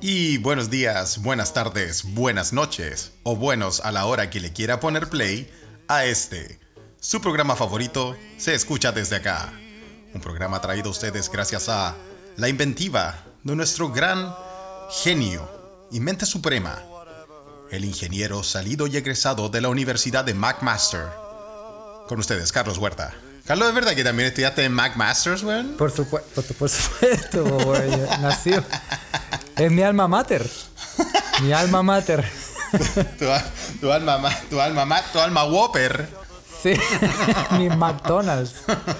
Y buenos días, buenas tardes, buenas noches o buenos a la hora que le quiera poner play a este. Su programa favorito se escucha desde acá. Un programa traído a ustedes gracias a la inventiva de nuestro gran genio y mente suprema, el ingeniero salido y egresado de la Universidad de McMaster. Con ustedes, Carlos Huerta. Carlos, ¿es verdad que también estudiaste en McMasters, weón? Por, supuesto, por, supuesto, weón. Nació. Es mi alma mater. Mi alma mater. tu, alma, tu alma, tu alma Whopper. Sí, mi McDonald's.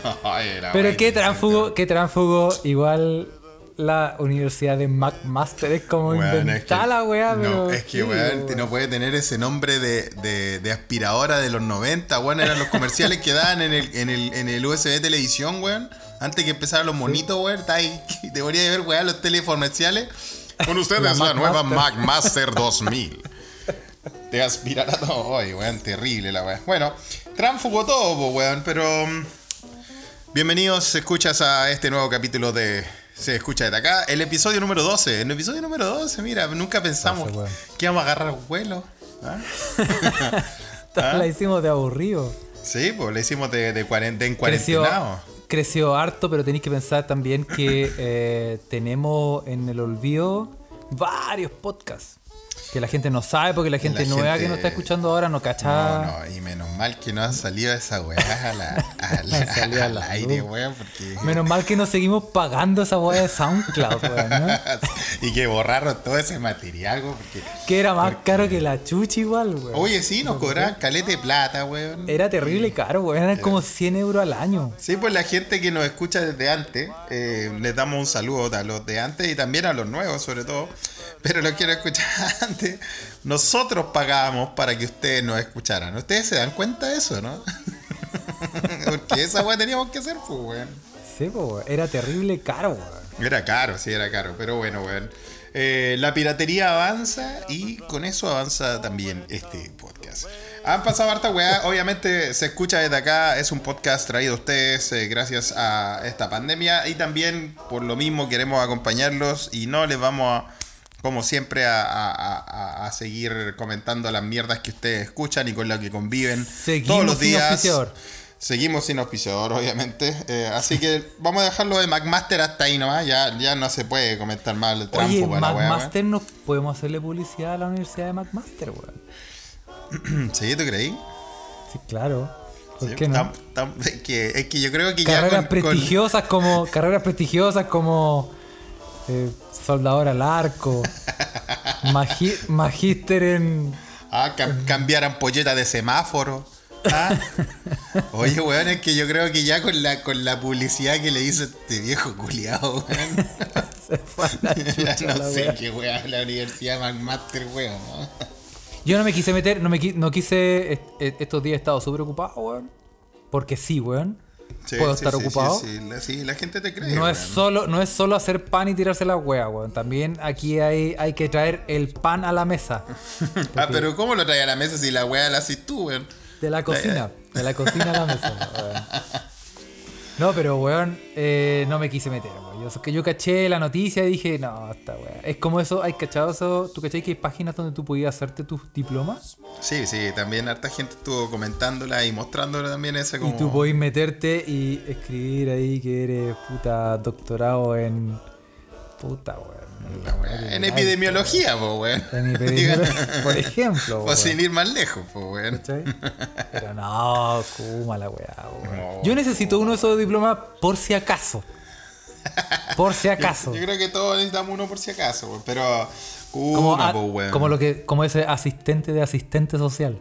Pero qué tránfugo, qué tránfugo, igual la Universidad de McMaster. Es como inventar la weá, No, es que, weón, no puede tener ese nombre de, de, aspiradora de los 90, weón. Eran los comerciales que daban en el, en el, en el USB televisión, weón. Antes que empezaran los monitos, weón. Debería haber, weón, los telecomerciales. Con ustedes la, nueva McMaster 2000. Te aspirará todo hoy, weón. Terrible la weón. Bueno, tránfugo todo, weón, pero... Mm, bienvenidos, escuchas a este nuevo capítulo de se escucha desde acá. El episodio número 12. En el episodio número 12, mira, nunca pensamos que íbamos a agarrar vuelo. ¿Ah? ¿Ah? La hicimos de aburrido. Sí, pues la hicimos de, de, en cuarentena. Creció, harto, pero tenéis que pensar también que eh, tenemos en el olvido varios podcasts que la gente no sabe porque la gente nueva que nos está escuchando ahora no cacha. No, no, y menos mal que no ha salido esa weá a la, al aire, weón. Porque... Menos mal que no seguimos pagando esa weá de SoundCloud, weón. ¿no? y que borraron todo ese material, weón. Porque, que era más caro que la chucha igual, weón. Oye, sí, nos cobraban calete de plata, weón. Era terrible caro, weón. Eran como 100 euros al año. Sí, pues la gente que nos escucha desde antes, eh, les damos un saludo a los de antes y también a los nuevos, sobre todo. Pero lo quiero escuchar antes. Nosotros pagábamos para que ustedes nos escucharan. Ustedes se dan cuenta de eso, ¿no? Porque esa weá teníamos que hacer, pues, weón. Sí, pues, era terrible caro, weón. Era caro, sí, era caro. Pero bueno, weón. Eh, la piratería avanza y con eso avanza también este podcast. Han pasado harta weá, obviamente se escucha desde acá, es un podcast traído a ustedes eh, gracias a esta pandemia y también por lo mismo queremos acompañarlos y no les vamos a como siempre, a, seguir comentando las mierdas que ustedes escuchan y con las que conviven todos los días. Seguimos sin auspiciador, obviamente. Eh, así que vamos a dejarlo de McMaster hasta ahí nomás. Ya, ya no se puede comentar mal el trampo. Oye, McMaster no podemos hacerle publicidad a la Universidad de McMaster, weón. ¿Sí? ¿Tú creí? Sí, claro. ¿Por qué no? es, que, yo creo que carreras prestigiosas como carreras prestigiosas como eh, soldador al arco, magíster en... Ah, cambiar ampolleta de semáforo. Ah. Oye, weón, es que yo creo que ya con la, con la publicidad que le hizo este viejo culiado, weón. Se fue la no sé qué weón, la Universidad McMaster, weón. Yo no me quise meter, no me no quise, estos días he estado súper ocupado, weón. Porque sí, weón puedo estar ocupado. Sí, la, gente te cree. No es, solo, no es solo hacer pan y tirarse la hueá, weón. También aquí hay, hay que traer el pan a la mesa. ah, pero ¿cómo lo trae a la mesa si la hueá la haces tú, weón? De la cocina. De la cocina a la mesa, weón. No, pero weón, eh, no me quise meter, weón. Yo, que yo caché la noticia y dije, no, esta weón. Es como eso, hay cachado eso. ¿Tú caché que hay páginas donde tú podías hacerte tus diplomas? Sí, sí, también harta gente estuvo comentándola y mostrándola también ese como. Y tú podés meterte y escribir ahí que eres puta doctorado en. Puta, weón. En epidemiología, po, weón. En epidemiología, por ejemplo. O sin ir más lejos, po, weón. Pero no, Kuma la weá, weón. Yo necesito uno de esos diplomas por si acaso. Por si acaso. Yo, creo que todos necesitamos uno por si acaso, weón. Pero. Kuma, como, weón. como lo que, como ese asistente de asistente social.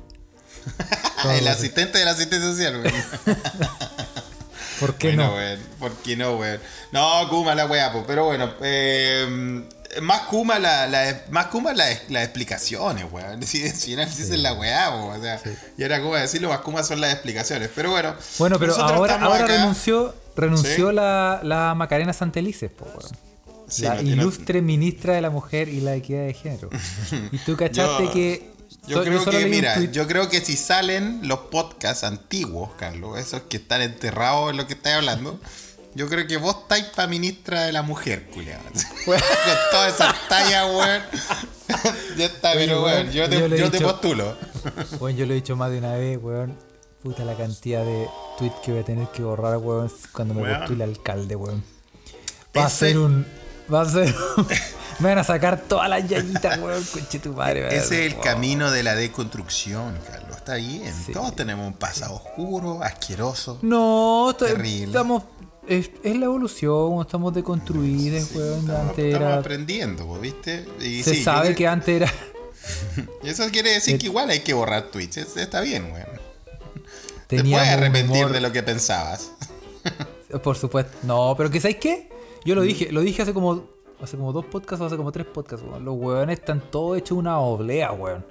El asistente del asistente social, weón. ¿Por qué no? ¿Por qué no, weón? No, Kuma la weá. Pero bueno, eh, más Kuma, la, la, más Kuma la, las explicaciones, weón. Si, si no la weá, o sea, y ahora como decirlo, más Kuma son las explicaciones. Pero bueno. Bueno, pero ahora, ahora renunció, renunció la, la Macarena Santelices, po, la ilustre ministra de la mujer y la equidad de género. y tú cachaste que Yo So- creo que, mira, yo creo que si salen los podcasts antiguos, Carlos, esos que están enterrados en lo que estás hablando, yo creo que vos estáis para ministra de la mujer, culiado. Con todas esas tallas, weón. ya está, Oye, pero weón, weón, yo te, yo te dicho- postulo. Bueno, yo lo he dicho más de una vez, weón. Puta la cantidad de tweets que voy a tener que borrar, weón, cuando me Weón. postule alcalde, weón. Va a ser un. Va a ser. Me van a sacar todas las yayitas, weón. Conche tu madre, weón. Ese es el Wow. camino de la deconstrucción, Carlos. Está bien. Sí. Todos tenemos un pasado oscuro, asqueroso. No, esto- Terrible. estamos. Es, es la evolución, estamos deconstruidos, weón. Estamos, Antes estamos era. aprendiendo, ¿viste? Y Se sí, sabe que antes era. Eso quiere decir que igual hay que borrar tweets. Es- Está bien, weón. Te puedes arrepentir humor- de lo que pensabas. Por supuesto. No, pero que ¿sabes qué? Yo lo dije, lo dije hace como hace como dos podcasts o hace como tres podcasts, weón. Los weones están todos hechos una oblea, weón.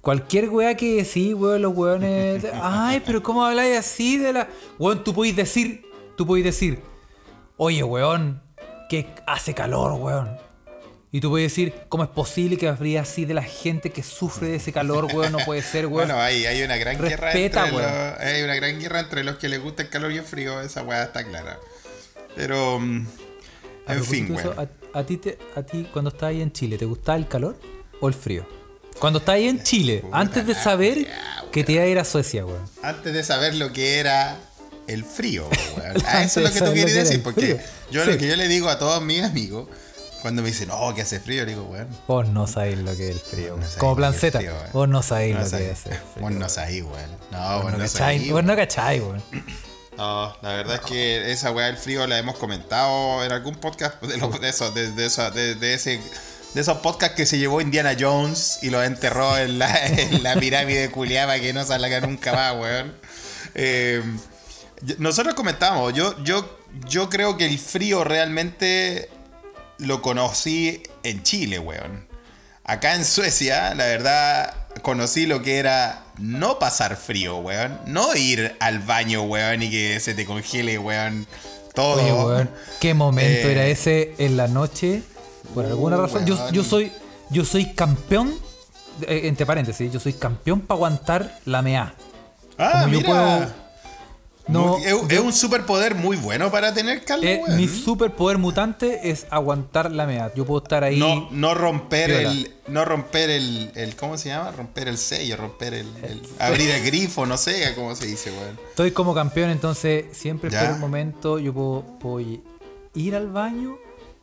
Cualquier weá que sí, weón, los weones. Ay, pero ¿cómo habláis así de la. Weón, tú podéis decir, tú podéis decir, oye, weón, que hace calor, weón. Y tú puedes decir, ¿cómo es posible que habría así de la gente que sufre de ese calor, weón? No puede ser, weón. Bueno, hay, hay una gran guerra Respeta, entre weón. los, hay una gran guerra entre los que les gusta el calor y el frío, esa weá está clara. Pero mm, en fin, eso, weón. a, a ti te- a ti cuando estabas ahí en Chile, ¿te gustaba el calor o el frío? Cuando estabas ahí en Chile, Puta antes de saber que te iba a ir a Suecia, weón. Antes de saber lo que era el frío, weón. Antes A eso es lo que tú quieres decir, porque yo Sí. lo que yo le digo a todos mis amigos, cuando me dicen, oh, que hace frío, le digo, weón. Vos no sabéis lo que es el frío, no weón. Como frío, weón. vos no sabéis No lo que es el frío. Vos no sabéis, weón. No, Vos vos no no cacháis, vos no cacháis, weón. No, la verdad es que esa weá del frío la hemos comentado en algún podcast de, los- de esos, de, de de- de ese, de esos podcasts que se llevó Indiana Jones y lo enterró en la, en pirámide culiada que no salga nunca más, weón. Eh, nosotros comentamos, yo, yo, yo creo que el frío realmente lo conocí en Chile, weón. Acá en Suecia, la verdad, conocí lo que era no pasar frío, weón. No ir al baño, weón, y que se te congele, weón. Todo. Oye, weón, qué momento Eh. era ese en la noche. Por alguna Uh, razón, yo, soy yo soy campeón, eh, entre paréntesis, yo soy campeón para aguantar la mea. Ah, como yo puedo- No, es, un superpoder muy bueno para tener, Carlos, Eh, mi superpoder mutante es aguantar la mea. Yo puedo estar ahí. No, no romper el. No romper el, el. ¿Cómo se llama? Romper el sello, romper el. el- abrir el grifo, no sé cómo se dice, weón. Estoy como campeón, entonces siempre Ya. espero un momento. Yo puedo, puedo ir al baño,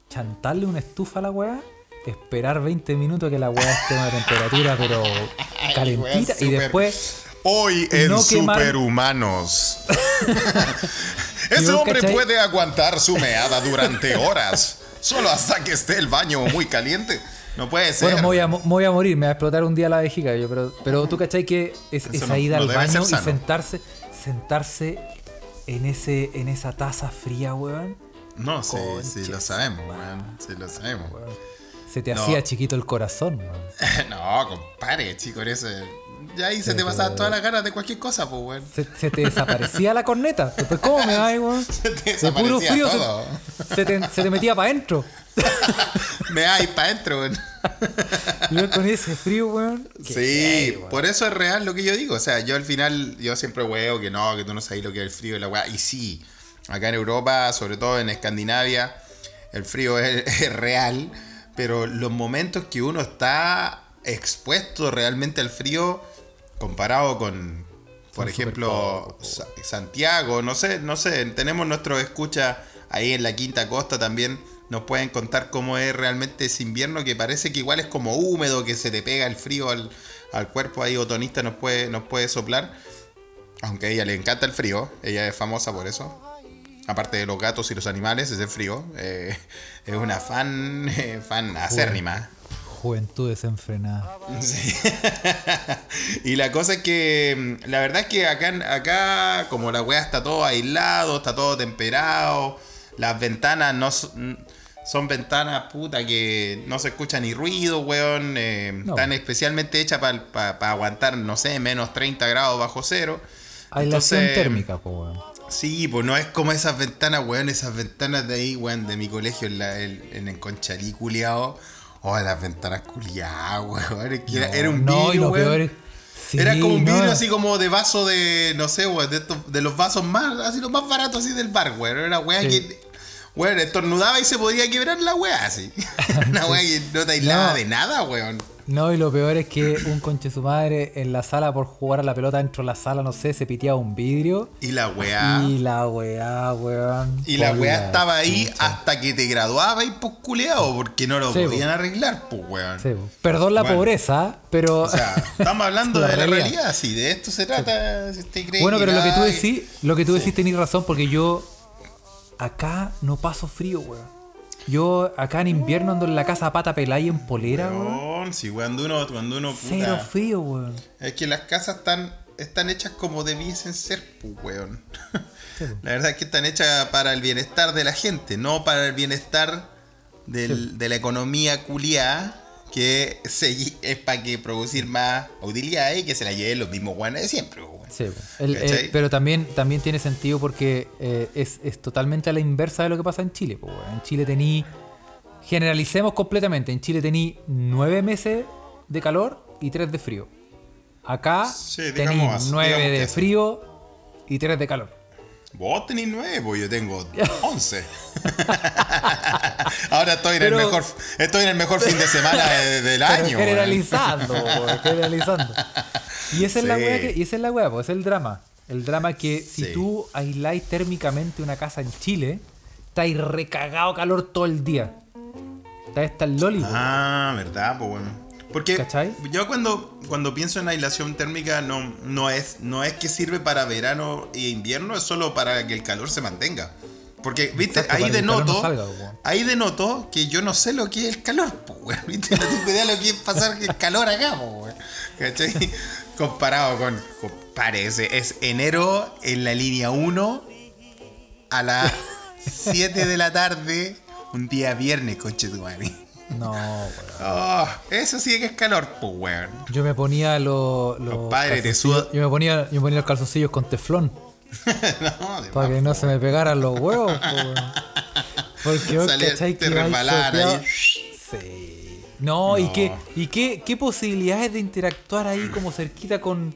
chantarle una estufa a la weá, esperar 20 minutos que la weá esté a una temperatura, pero calentita, y después. Hoy en No Superhumanos. Ese ¿Y vos hombre cachai? puede aguantar su meada durante horas. Solo hasta que esté el baño muy caliente. No puede ser. Bueno, me voy, a, mo- me voy a morir, me va a explotar un día la vejiga, yo, pero, pero tú cachai que es, esa no- ida no al baño y sentarse, sentarse en ese, en esa taza fría, weón. No, sí, sí, lo sabemos, weón. Sí, lo sabemos. Se te No. hacía chiquito el corazón, weón. no, compadre, chico, eso. Ya ahí se Sí, te pasaban todas las ganas de cualquier cosa, pues, weón. Se, se te desaparecía la corneta. Después, ¿cómo me da, weón? Se te De puro frío todo. se, te, se te metía para adentro. Me da ahí para adentro, weón. Y yo con ese frío, weón. Sí, weón. por eso es real lo que yo digo. O sea, yo al final, yo siempre weo que no, que tú no sabes lo que es el frío y la weá. Y sí, acá en Europa, sobre todo en Escandinavia, el frío es, es real. Pero los momentos que uno está expuesto realmente al frío, comparado con, por Son ejemplo, Santiago, no sé, no sé, tenemos nuestro escucha ahí en la Quinta Costa también. Nos pueden contar cómo es realmente ese invierno que parece que igual es como húmedo, que se te pega el frío al, al cuerpo. Ahí Otonista nos puede, nos puede soplar. Aunque a ella le encanta el frío, ella es famosa por eso. Aparte de los gatos y los animales, es el frío. Eh, es una fan, eh, fan acérrima. Juventud desenfrenada. Sí. y la cosa es que mm, la verdad es que acá, acá como la weá está todo aislado, está todo temperado, las ventanas no son, son ventanas puta que no se escucha ni ruido, weón. eh, No. Están especialmente hechas para aguantar, no sé, menos 30 grados bajo cero. Aislación Entonces, térmica, po, weón. Sí, pues no es como esas ventanas, weón, esas ventanas de ahí, weón, de mi colegio en, la, en, en el Conchalí, culiao. Oh, las ventanas culiadas, weón. Es que era, No, era un no, vidrio, weón. sí, era como un no, vidrio así como de vaso de, no sé, weón, de, estos- de los vasos más, así los más baratos así del bar, weón. Era una weá Sí. que, weón, estornudaba y se podía quebrar la weá así. una weá que no te aislaba de nada, weón. No, y lo peor es que un conche su madre en la sala por jugar a la pelota dentro de la sala, no sé, se piteaba un vidrio. Y la weá. Y la weá, weón. Y la weá estaba ahí hasta que te graduabas y pues culeado, porque no lo Sí, podían arreglar, pues weón. Sí, po. Perdón la Bueno. pobreza, pero. O sea, estamos hablando La de la realidad. realidad, sí, de esto se trata. Si bueno, pero lo que tú decís, lo que tú decís tenés razón, porque yo acá no paso frío, weón. Yo acá en invierno ando en la casa a pata pelada y en polera, weón. weón, si cuando uno, cuando uno puta, Cero frío, weón. Es que las casas están, están hechas como debiesen ser, weón. Sí, po. La verdad es que están hechas para el bienestar de la gente, no para el bienestar del- de la economía culiada, que se, es para que producir más utilidades y que se la lleven los mismos guanes de siempre, weón. Sí, eh, pero también, también tiene sentido porque eh, es, es totalmente a la inversa de lo que pasa en Chile. po. En Chile tení, generalicemos completamente, en Chile tení nueve meses de calor y tres de frío. Acá Sí, tení así, nueve de eso. frío y tres de calor. Vos tenés nueve, pues yo tengo once. Ahora estoy en Pero- el mejor, estoy en el mejor fin de semana de- del Pero año. generalizando, generalizando. Y esa es la weá que, y esa es la weá, pues, es el drama. El drama que si Sí. tú aisláis térmicamente una casa en Chile, estáis recagado calor todo el día. Está esta el loli. Ah, verdad, pues bueno. Porque ¿Cachai? yo cuando, cuando pienso en aislación térmica no, no, es, no es que sirve para verano e invierno, es solo para que el calor se mantenga. Porque, viste, Exacto, ahí denoto, no salga, ahí denoto que yo no sé lo que es el calor, pues, weón. ¿Viste? No tengo idea de lo que es pasar el calor acá, pues. ¿Cachai? Comparado con, parece, es enero en la línea 1 a las 7 de la tarde, un día viernes, conche tu madre. No, weón. Oh, eso sí que es calor, pues, weón. Yo me ponía los. los Compadre, te calzoncillos- suda- Yo me ponía, yo me ponía los calzoncillos con teflón. no, de Para que no se me pegaran los huevos, po, weón. Porque vos cachai te que ahí. Sí. No, y qué, y qué, qué posibilidades de interactuar ahí como cerquita con,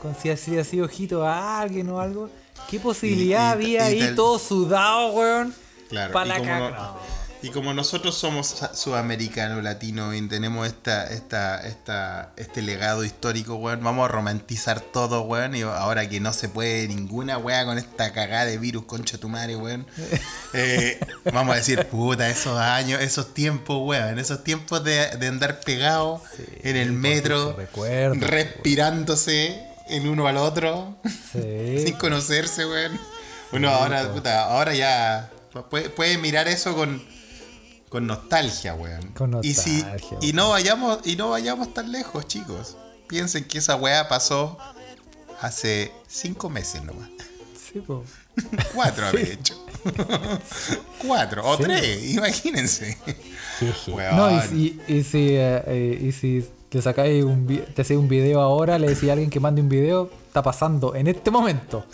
con si así así ojito a alguien o algo. ¿Qué posibilidad Y- y- había y ahí tal- todo sudado, weón? Claro, Pa' y la no- no. Y como nosotros somos sudamericanos, latinos, y tenemos esta, esta, esta, este legado histórico, weón, vamos a romantizar todo, weón, y ahora que no se puede ninguna weá con esta cagada de virus, concha tu madre, weón, eh, vamos a decir, puta, esos años, esos tiempos, weón, esos tiempos de, de andar pegado en el metro, recuerdo, respirándose el uno al otro. Sí. sin conocerse, weón. Uno ahora, puta, ahora ya puede, puede mirar eso con, con nostalgia, weón. Con y si nostalgia, y no vayamos y no vayamos tan lejos, chicos. Piensen que esa weá pasó hace cinco meses nomás. Sí, po. Cuatro, de hecho. Cuatro o Sí. tres, imagínense. Weón. No, y si, y si, eh, eh, y si te sacáis un, te hacéis un video ahora, le decís a alguien que mande un video, está pasando en este momento.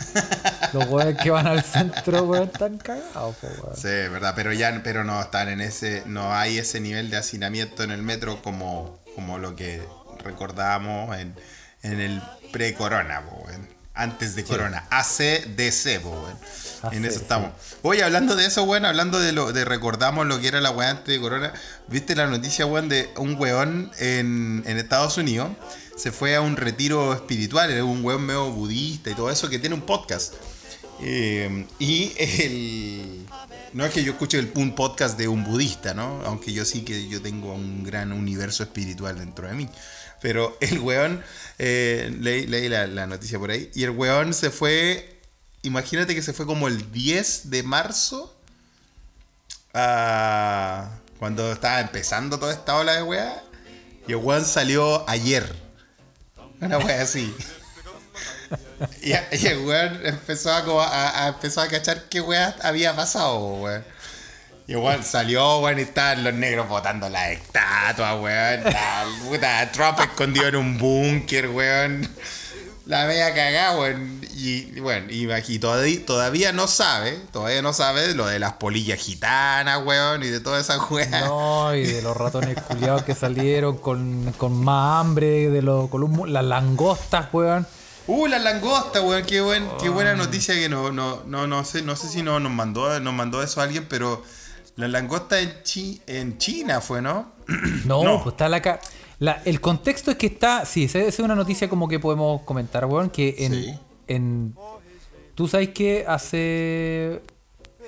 Los weones que van al centro, weón, están cagados, po, weón. Sí, verdad, pero ya pero no están en ese no hay ese nivel de hacinamiento en el metro como como lo que recordábamos en, en el pre-corona, weón. antes de corona, ACDC, po, weón. en eso estamos. Oye, hablando de eso, weón, hablando de lo de recordamos lo que era la weá antes de corona, ¿viste la noticia, weón, de un weón en, en Estados Unidos? Se fue a un retiro espiritual, era un weón medio budista y todo eso que tiene un podcast. Eh, y el. No es que yo escuche el, un podcast de un budista, ¿no? Aunque yo sí que yo tengo un gran universo espiritual dentro de mí. Pero el weón, eh, leí, leí la, noticia por ahí, y el weón se fue, imagínate que se fue como el 10 de marzo, a- cuando estaba empezando toda esta ola de weá, y el weón salió ayer. Una weá así. Y, y el weón empezó a, a- empezó a cachar qué weá había pasado, weón. Y weón salió, weón, y estaban los negros botando la estatua, weón. Estaba, puta, Trump escondido en un búnker, weón. La media cagada, weón. Y bueno, y aquí todavía, todavía no sabe, todavía no sabe lo de las polillas gitanas, weón, y de toda esa weas. No, y de los ratones culiados que salieron con, con más hambre, de los columnos, las langostas, weón. Uh, las langostas, weón, qué, buen, qué buena noticia que no, no, no, no sé, no sé si no nos mandó, nos mandó eso alguien, pero las langostas en, Chi- en China fue, ¿no? No, No. pues está la, ca- la- El contexto es que está. Sí, esa es una noticia como que podemos comentar, weón. Que en. Sí. en Tú sabes que hace.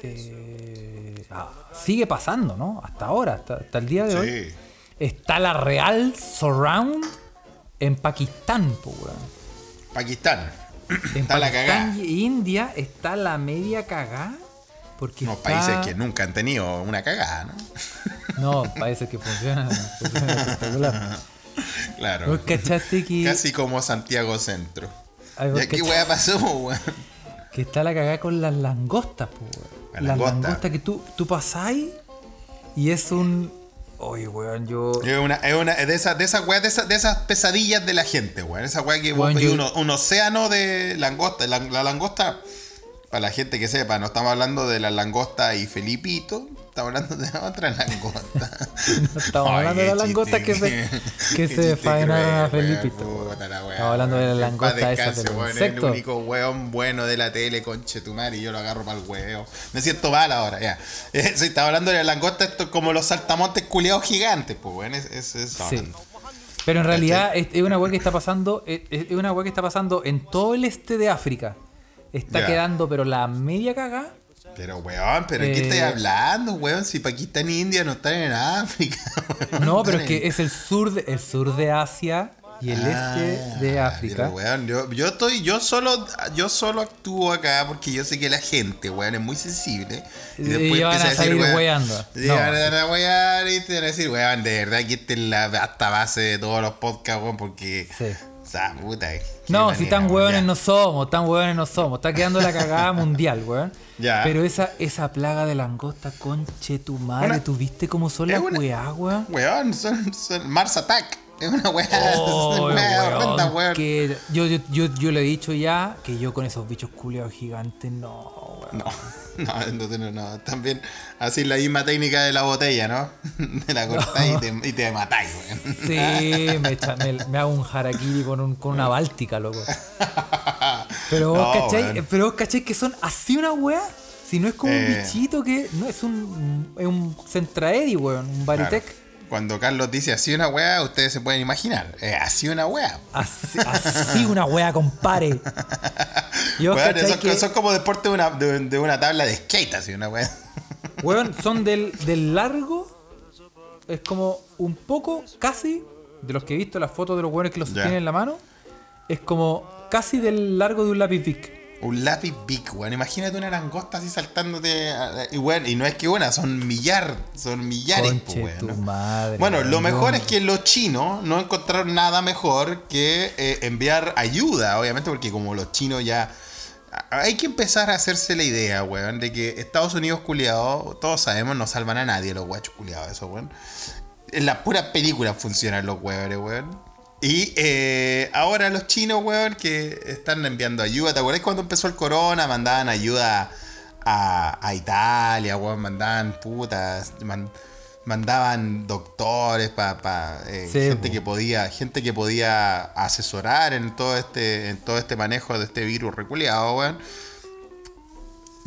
eh, ah, sigue pasando, ¿no? Hasta ahora, hasta, hasta el día de hoy. Está la Real Surround en Pakistán, po, weón. Pakistán. En Está la Pakistán cagada. y India está la media cagada. Porque está- países que nunca han tenido una cagada, ¿no? No, países que funcionan. funcionan espectacular. Claro. ¿Vos cachaste que, Casi como Santiago Centro. Ay, ¿Y cachai- wea pasó, weón? que está la cagada con las langostas, po, weón? La Las langosta. langostas que tú, tú pasáis y es un. Oye, weón, yo. Es una, es una de esas de weas, de esas, de esas pesadillas de la gente, weón. Esa wea que Weón, yo- un océano de langosta. La, la langosta, para la gente que sepa, no estamos hablando de la langosta y Felipito. Estamos hablando de otra langosta. Estamos Ay, hablando de qué las langostas que se, que se faenaron a Felipito. puta la wea, Estamos hablando de descanse, los weón, El único weón bueno de la tele, conchetumar, y yo lo agarro para el huevo. Me siento mal ahora, ya. Eh, sí, estaba hablando de la langosta, esto es como los saltamontes culiados gigantes, pues, weón. Es, es, es- Sí. Pero en realidad es, es una weá que está pasando, es, es una weá que está pasando en todo el este de África. Está quedando, pero la media cagada. Pero, weón, ¿pero de qué Eh, estáis hablando, weón? Si Pakistán y India no están en África. weón, No, pero es en- que es el sur de, el sur de Asia y el este de Ah, África. pero, weón, yo, yo estoy, yo solo, yo solo actúo acá porque yo sé que la gente, weón, es muy sensible. Y van a salir weando. Y No. van a wear y te van a decir, weón, de verdad que esta es la hasta base de todos los podcasts, weón, porque. Sí. O sea, puta. qué No, si tan hueones no somos, tan hueones no somos. Está quedando la cagada mundial, weón. Ya. Pero esa, esa plaga de langosta, conche tu madre, Una- ¿tú viste cómo son las una- weón? Weón, son, son Mars Attack. Es una weá. Oh, weón. que yo, yo, yo, yo le he dicho ya que yo con esos bichos culeados gigantes, no, weón. No, no, no, no. También así la misma técnica de la botella, ¿no? De la cortáis y, te, y te matáis, weón. Sí, me, echa- me, me hago un harakiri con, un, con una báltica, loco. Pero vos, No, cachai, weón. pero vos que son así una weá. Si no es como un Eh. bichito que. No, es un. Es un Centraedi, weón. Un Baritec. Claro. Cuando Carlos dice así una weá, ustedes se pueden imaginar. Es así una weá. Así, así una weá, compare. Y vos Weón, cachai son, que, son como deporte de una, de, de una tabla de skate, así una weá. weón, son del, del largo. Es como un poco, casi, de los que he visto las fotos de los weones que los Ya. tienen en la mano. Es como casi del largo de un lápiz Bic. Un lápiz big, weón. Imagínate una langosta así saltándote. a- Y weón, y no es que una, son millar, son millares, Conche weón, tu madre. Bueno, lo mejor es que los chinos no encontraron nada mejor que eh, enviar ayuda, obviamente, porque como los chinos ya... Hay que empezar a hacerse la idea, weón, de que Estados Unidos culiados, todos sabemos, no salvan a nadie los guachos culiados, eso, weón. En las puras películas funcionan los weones, weón. Y eh, ahora los chinos, weón, que están enviando ayuda. ¿Te acuerdas cuando empezó el corona? Mandaban ayuda a, a Italia, weón. Mandaban putas. man- mandaban doctores para Sí, gente po. que podía gente que podía asesorar en todo este en todo este manejo de este virus reculeado, weón.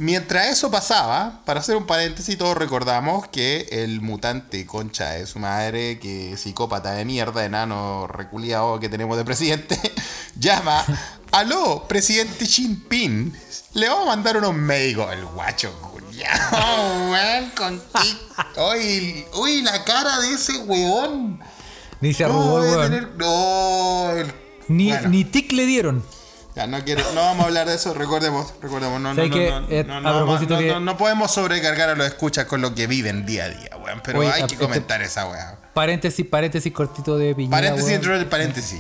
Mientras eso pasaba, para hacer un paréntesis, todos recordamos que el mutante concha de su madre, que psicópata de mierda, enano reculeado que tenemos de presidente, llama, aló, presidente Xi Jinping, le vamos a mandar unos médicos, el guacho culiao, weón, con tic- uy, uy, la cara de ese weón. Ni se ¿Cómo arrugó el debe weón. tener- No, el- Ni, Bueno. ni tic le dieron. Ya, no, quiero, no vamos a hablar de eso, recordemos, recordemos, no, no, Eh, no, no, propósito no, que- no- no podemos sobrecargar a los escuchas con lo que viven día a día, weón, pero hay que este- comentar esa weá. Paréntesis, paréntesis cortito de Piñera. Paréntesis dentro del paréntesis.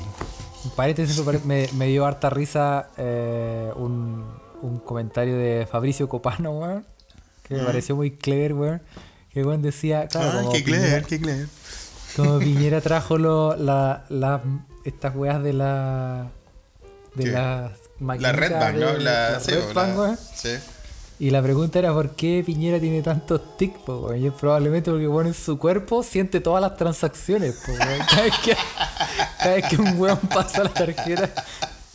Paréntesis, me, dio harta risa eh, un, comentario de Fabricio Copano, weón. Que me pareció muy clever, weón. Que weón decía, claro, Ah, como, qué Piñera, clever, qué clever. como Piñera trajo estas weas de la de ¿Qué? las La Red Bank, ¿no? La, la sí, Red Bank, la- sí. Y la pregunta era por qué Piñera tiene tantos tics, po. Y es probablemente porque bueno, en su cuerpo siente todas las transacciones, po. Cada vez que, cada vez que un weón pasa la tarjeta,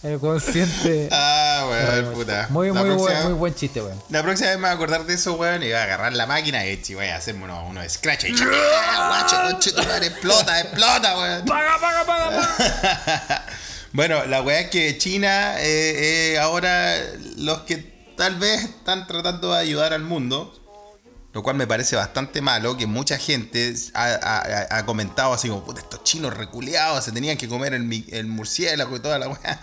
el weón siente. Ah, weón, puta. Muy, muy, próxima- buen, muy buen chiste, weón. La próxima vez me voy a acordar de eso, weón, y voy a agarrar la máquina y voy a hacerme uno, uno de scratch. Y guacho, conche tu madre, explota, explota, weón. ¡Paga, paga, paga, paga! Bueno, la weá es que China, eh, eh, ahora los que tal vez están tratando de ayudar al mundo, lo cual me parece bastante malo, que mucha gente ha, ha- ha comentado así como, puta, estos chinos reculeados se tenían que comer el, el murciélago y toda la weá.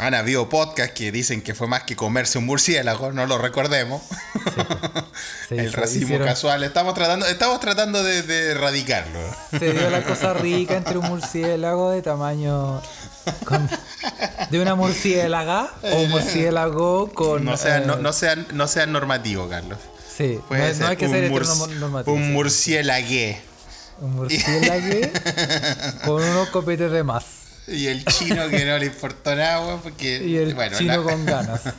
Han habido podcasts que dicen que fue más que comerse un murciélago, no lo recordemos. El racismo hicieron- casual, estamos tratando, estamos tratando de, de erradicarlo. Se dio la cosa rica entre un murciélago de tamaño. Con- de una murciélaga o un murciélago con. No sean, no, eh, no sean, no sean normativo, Carlos. Sí, no, hay que un ser murci- heteronormativo. Un murciélagué. Un murciélago con unos copetes de más. Y el chino que no le importó nada, porque. Y el bueno, chino la, con ganas.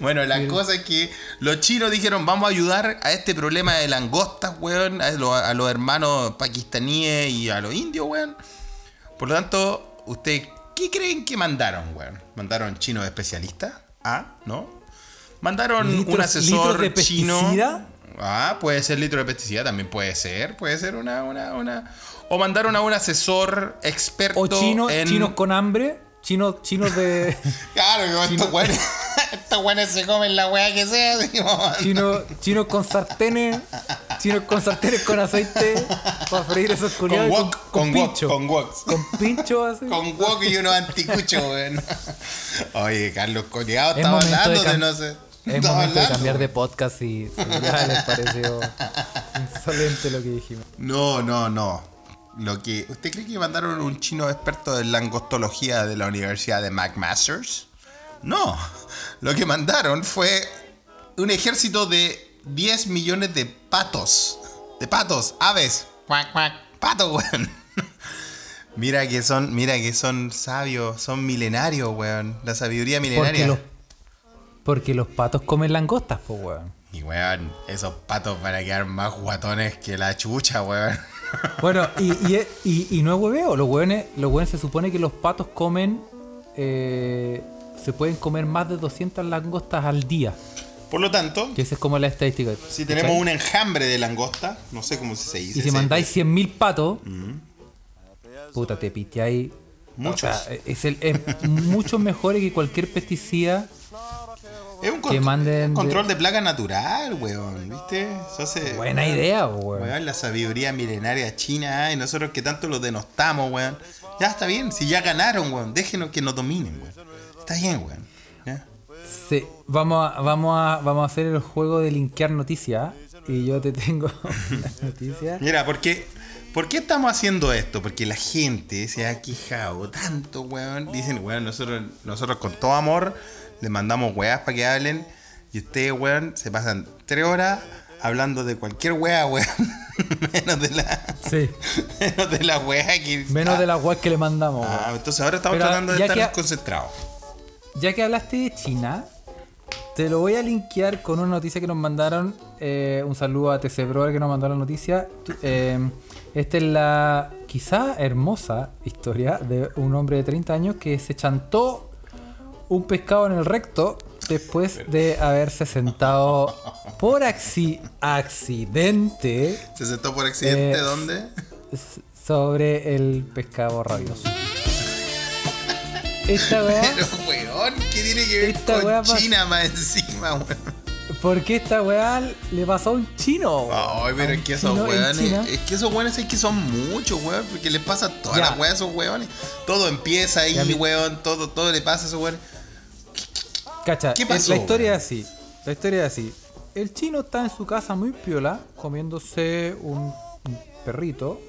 bueno, la cosa es que los chinos dijeron: Vamos a ayudar a este problema de langostas, weón, a, lo- a los hermanos pakistaníes y a los indios, weón. Por lo tanto, ¿ustedes qué creen que mandaron, weón? ¿Mandaron chinos especialistas? Ah, ¿no? ¿Mandaron un ¿Litros- asesor de chino? pesticida? Ah, puede ser litro de pesticida, también puede ser, puede ser una, una, una. O mandaron a un asesor experto O chinos, en. chinos con hambre. Chinos, chinos de. Claro, que chino- estos güeyes, estos güeyes se comen la weá que sea, Chinos, chinos con sartenes. Chinos con sartenes con aceite. Para freír esos Con culiados. wok, con wok, pincho. con woks. Con pincho así. Con wok y unos anticuchos, weón. Oye, Carlos Coleado Es estaba de hablando de, cam- no sé. Es momento de hablando. cambiar de podcast y ya les pareció insolente lo que dijimos. No, no, no. Lo que. ¿Usted cree que mandaron un chino experto de langostología de la Universidad de McMasters? No. Lo que mandaron fue un ejército de 10 millones de patos. De patos, aves. Cuac, cuac. Patos, weón. Mira que son, mira que son sabios, son milenarios, weón. La sabiduría Porque milenaria. los, porque los patos comen langostas, pues weón. Y weón, esos patos van a quedar más guatones que la chucha, weón. Bueno, y, y, y- y no es hueveo, los hueones, los hueones se supone que los patos comen, eh, se pueden comer más de 200 langostas al día, Por lo tanto, que esa es como la estadística. Si ¿cachai? tenemos un enjambre de langosta, no sé cómo se dice. Y si mandáis 100.000 patos, puta, te piteáis. Muchos. O sea, es, el, es mucho mejor que cualquier pesticida. Es un que contro- manden de- control de plaga natural, weón. ¿Viste? Eso hace. Buena idea, weón. Weón, la sabiduría milenaria china, ¿eh? y nosotros que tanto los denostamos, weón. Ya está bien, si ya ganaron, weón, déjenos que nos dominen, weón. Está bien, weón. ¿ya? Sí, vamos a, vamos a, vamos a hacer el juego de linkear noticias. Y yo te tengo una noticia. Mira, porque, ¿por qué estamos haciendo esto? Porque la gente se ha quejado tanto, weón. Dicen, weón, nosotros, nosotros con todo amor les mandamos weas para que hablen. Y ustedes, weón, se pasan tres horas hablando de cualquier wea, weón. menos de la. Sí, Menos de la wea que. menos de la web que le mandamos. weón. Ah, entonces ahora estamos Pero tratando de estar que- concentrados. Ya que hablaste de China, te lo voy a linkear con una noticia que nos mandaron. eh, un saludo a TC Brother que nos mandó la noticia. Eh, esta es la quizá hermosa historia de un hombre de 30 años que se chantó un pescado en el recto después de haberse sentado por acci- accidente ¿Se sentó por accidente Eh, dónde? sobre el pescado rabioso. Esta weá. Pero, weón, ¿qué tiene que ver Esta con pasa- China más encima, weón? ¿Por qué esta weá le pasó a un chino? Ay, pero es que esos weones, es que esos weones es que son muchos, weón, porque les pasa todas las weas a esos weones. Todo empieza ahí, Ya, weón, todo, todo le pasa a esos weones. Cacha, ¿Qué es- pasó, la historia es así. La historia es así. El chino está en su casa muy piola, comiéndose un, un perrito.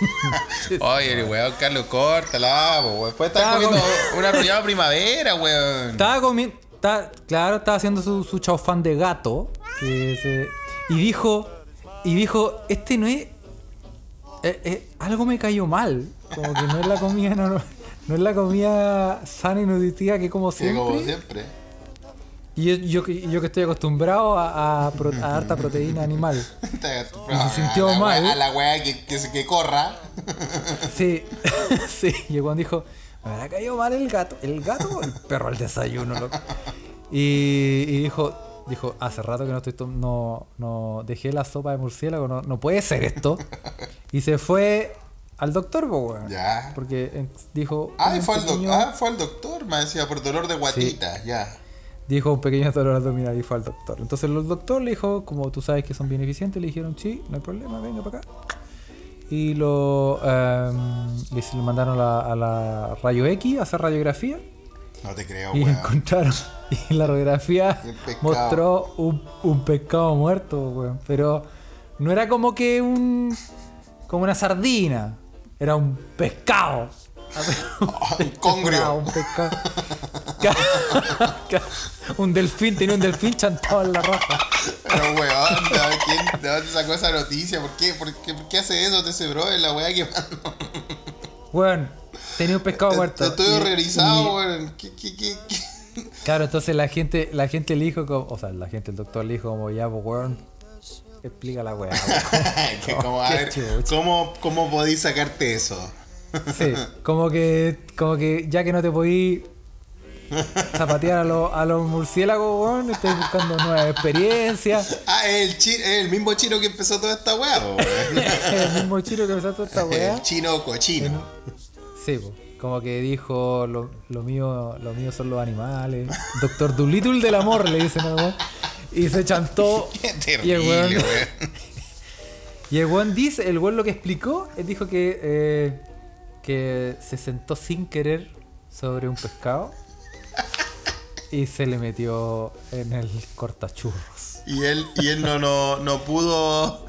Oye, weón, Carlos, córtala, weón. Después Estaba comiendo un arrollado primavera, weón. Estaba comiendo. Claro, estaba haciendo su, su chaufán de gato. que se- y dijo. Y dijo, este no es. eh, eh, algo me cayó mal. Como que no es la comida normal. no es la comida sana y nutritiva que como Sí, como siempre. Y yo, yo, que- yo que estoy acostumbrado a, a pro- a harta proteína animal. se sintió a la mal. wea- a la weá que, que, corra. Sí, sí. Y cuando dijo, me habrá caído mal el gato. ¿El gato o el perro al desayuno, loco? Y, y dijo, dijo, hace rato que no estoy no, no dejé la sopa de murciélago, no, no puede ser esto. Y se fue al doctor, weón. Ya. Porque dijo. Ah, y fue al, pequeño- ah, fue al doctor, me decía, por dolor de guatita, ya. Dijo un pequeño dolor abdominal y fue al doctor. Entonces el doctor le dijo, como tú sabes que son bien eficientes, le dijeron, sí, no hay problema, venga para acá. Y lo em, le le mandaron a la, a la rayo X a hacer radiografía. No te creo, y weón. encontraron, y la radiografía mostró un, un pescado muerto, weón. Pero no era como que un. como una sardina. Era un pescado. Un congrio. Un pescado. un delfín, tenía un delfín chantado en la raja. Pero weón, ¿de, quién- de dónde sacó esa noticia? ¿Por qué, por qué, por qué hace eso? Te ese bro en la weá que. Weón, tenía un pescado muerto. Estoy Y- horrorizado, y- weón. ¿Qué, qué, qué, qué? Claro, entonces la gente, la gente le dijo, como, o sea, la gente, el doctor le dijo como, ya, pues, weón, explica la weá. weón". Que como, a Qué ver, chucha. ¿cómo, ¿cómo podéis sacarte eso? Sí, como que, como que ya que no te podí zapatear a, los- a los murciélagos, weón, estoy buscando nuevas experiencias. Ah, es el, chi- es el mismo chino que empezó toda esta weá, weón. el mismo chino que me toda esta weá. El chino cochino. Sí, po, como que dijo, lo, lo mío lo mío son los animales. Doctor Dolittle del amor, le dicen al weón. Y se chantó. Qué y el weón, weón. y el weón dice, el weón lo que explicó, él dijo que, eh, que se sentó sin querer sobre un pescado y se le metió en el cortachurros. Y él, y él no, no, no pudo.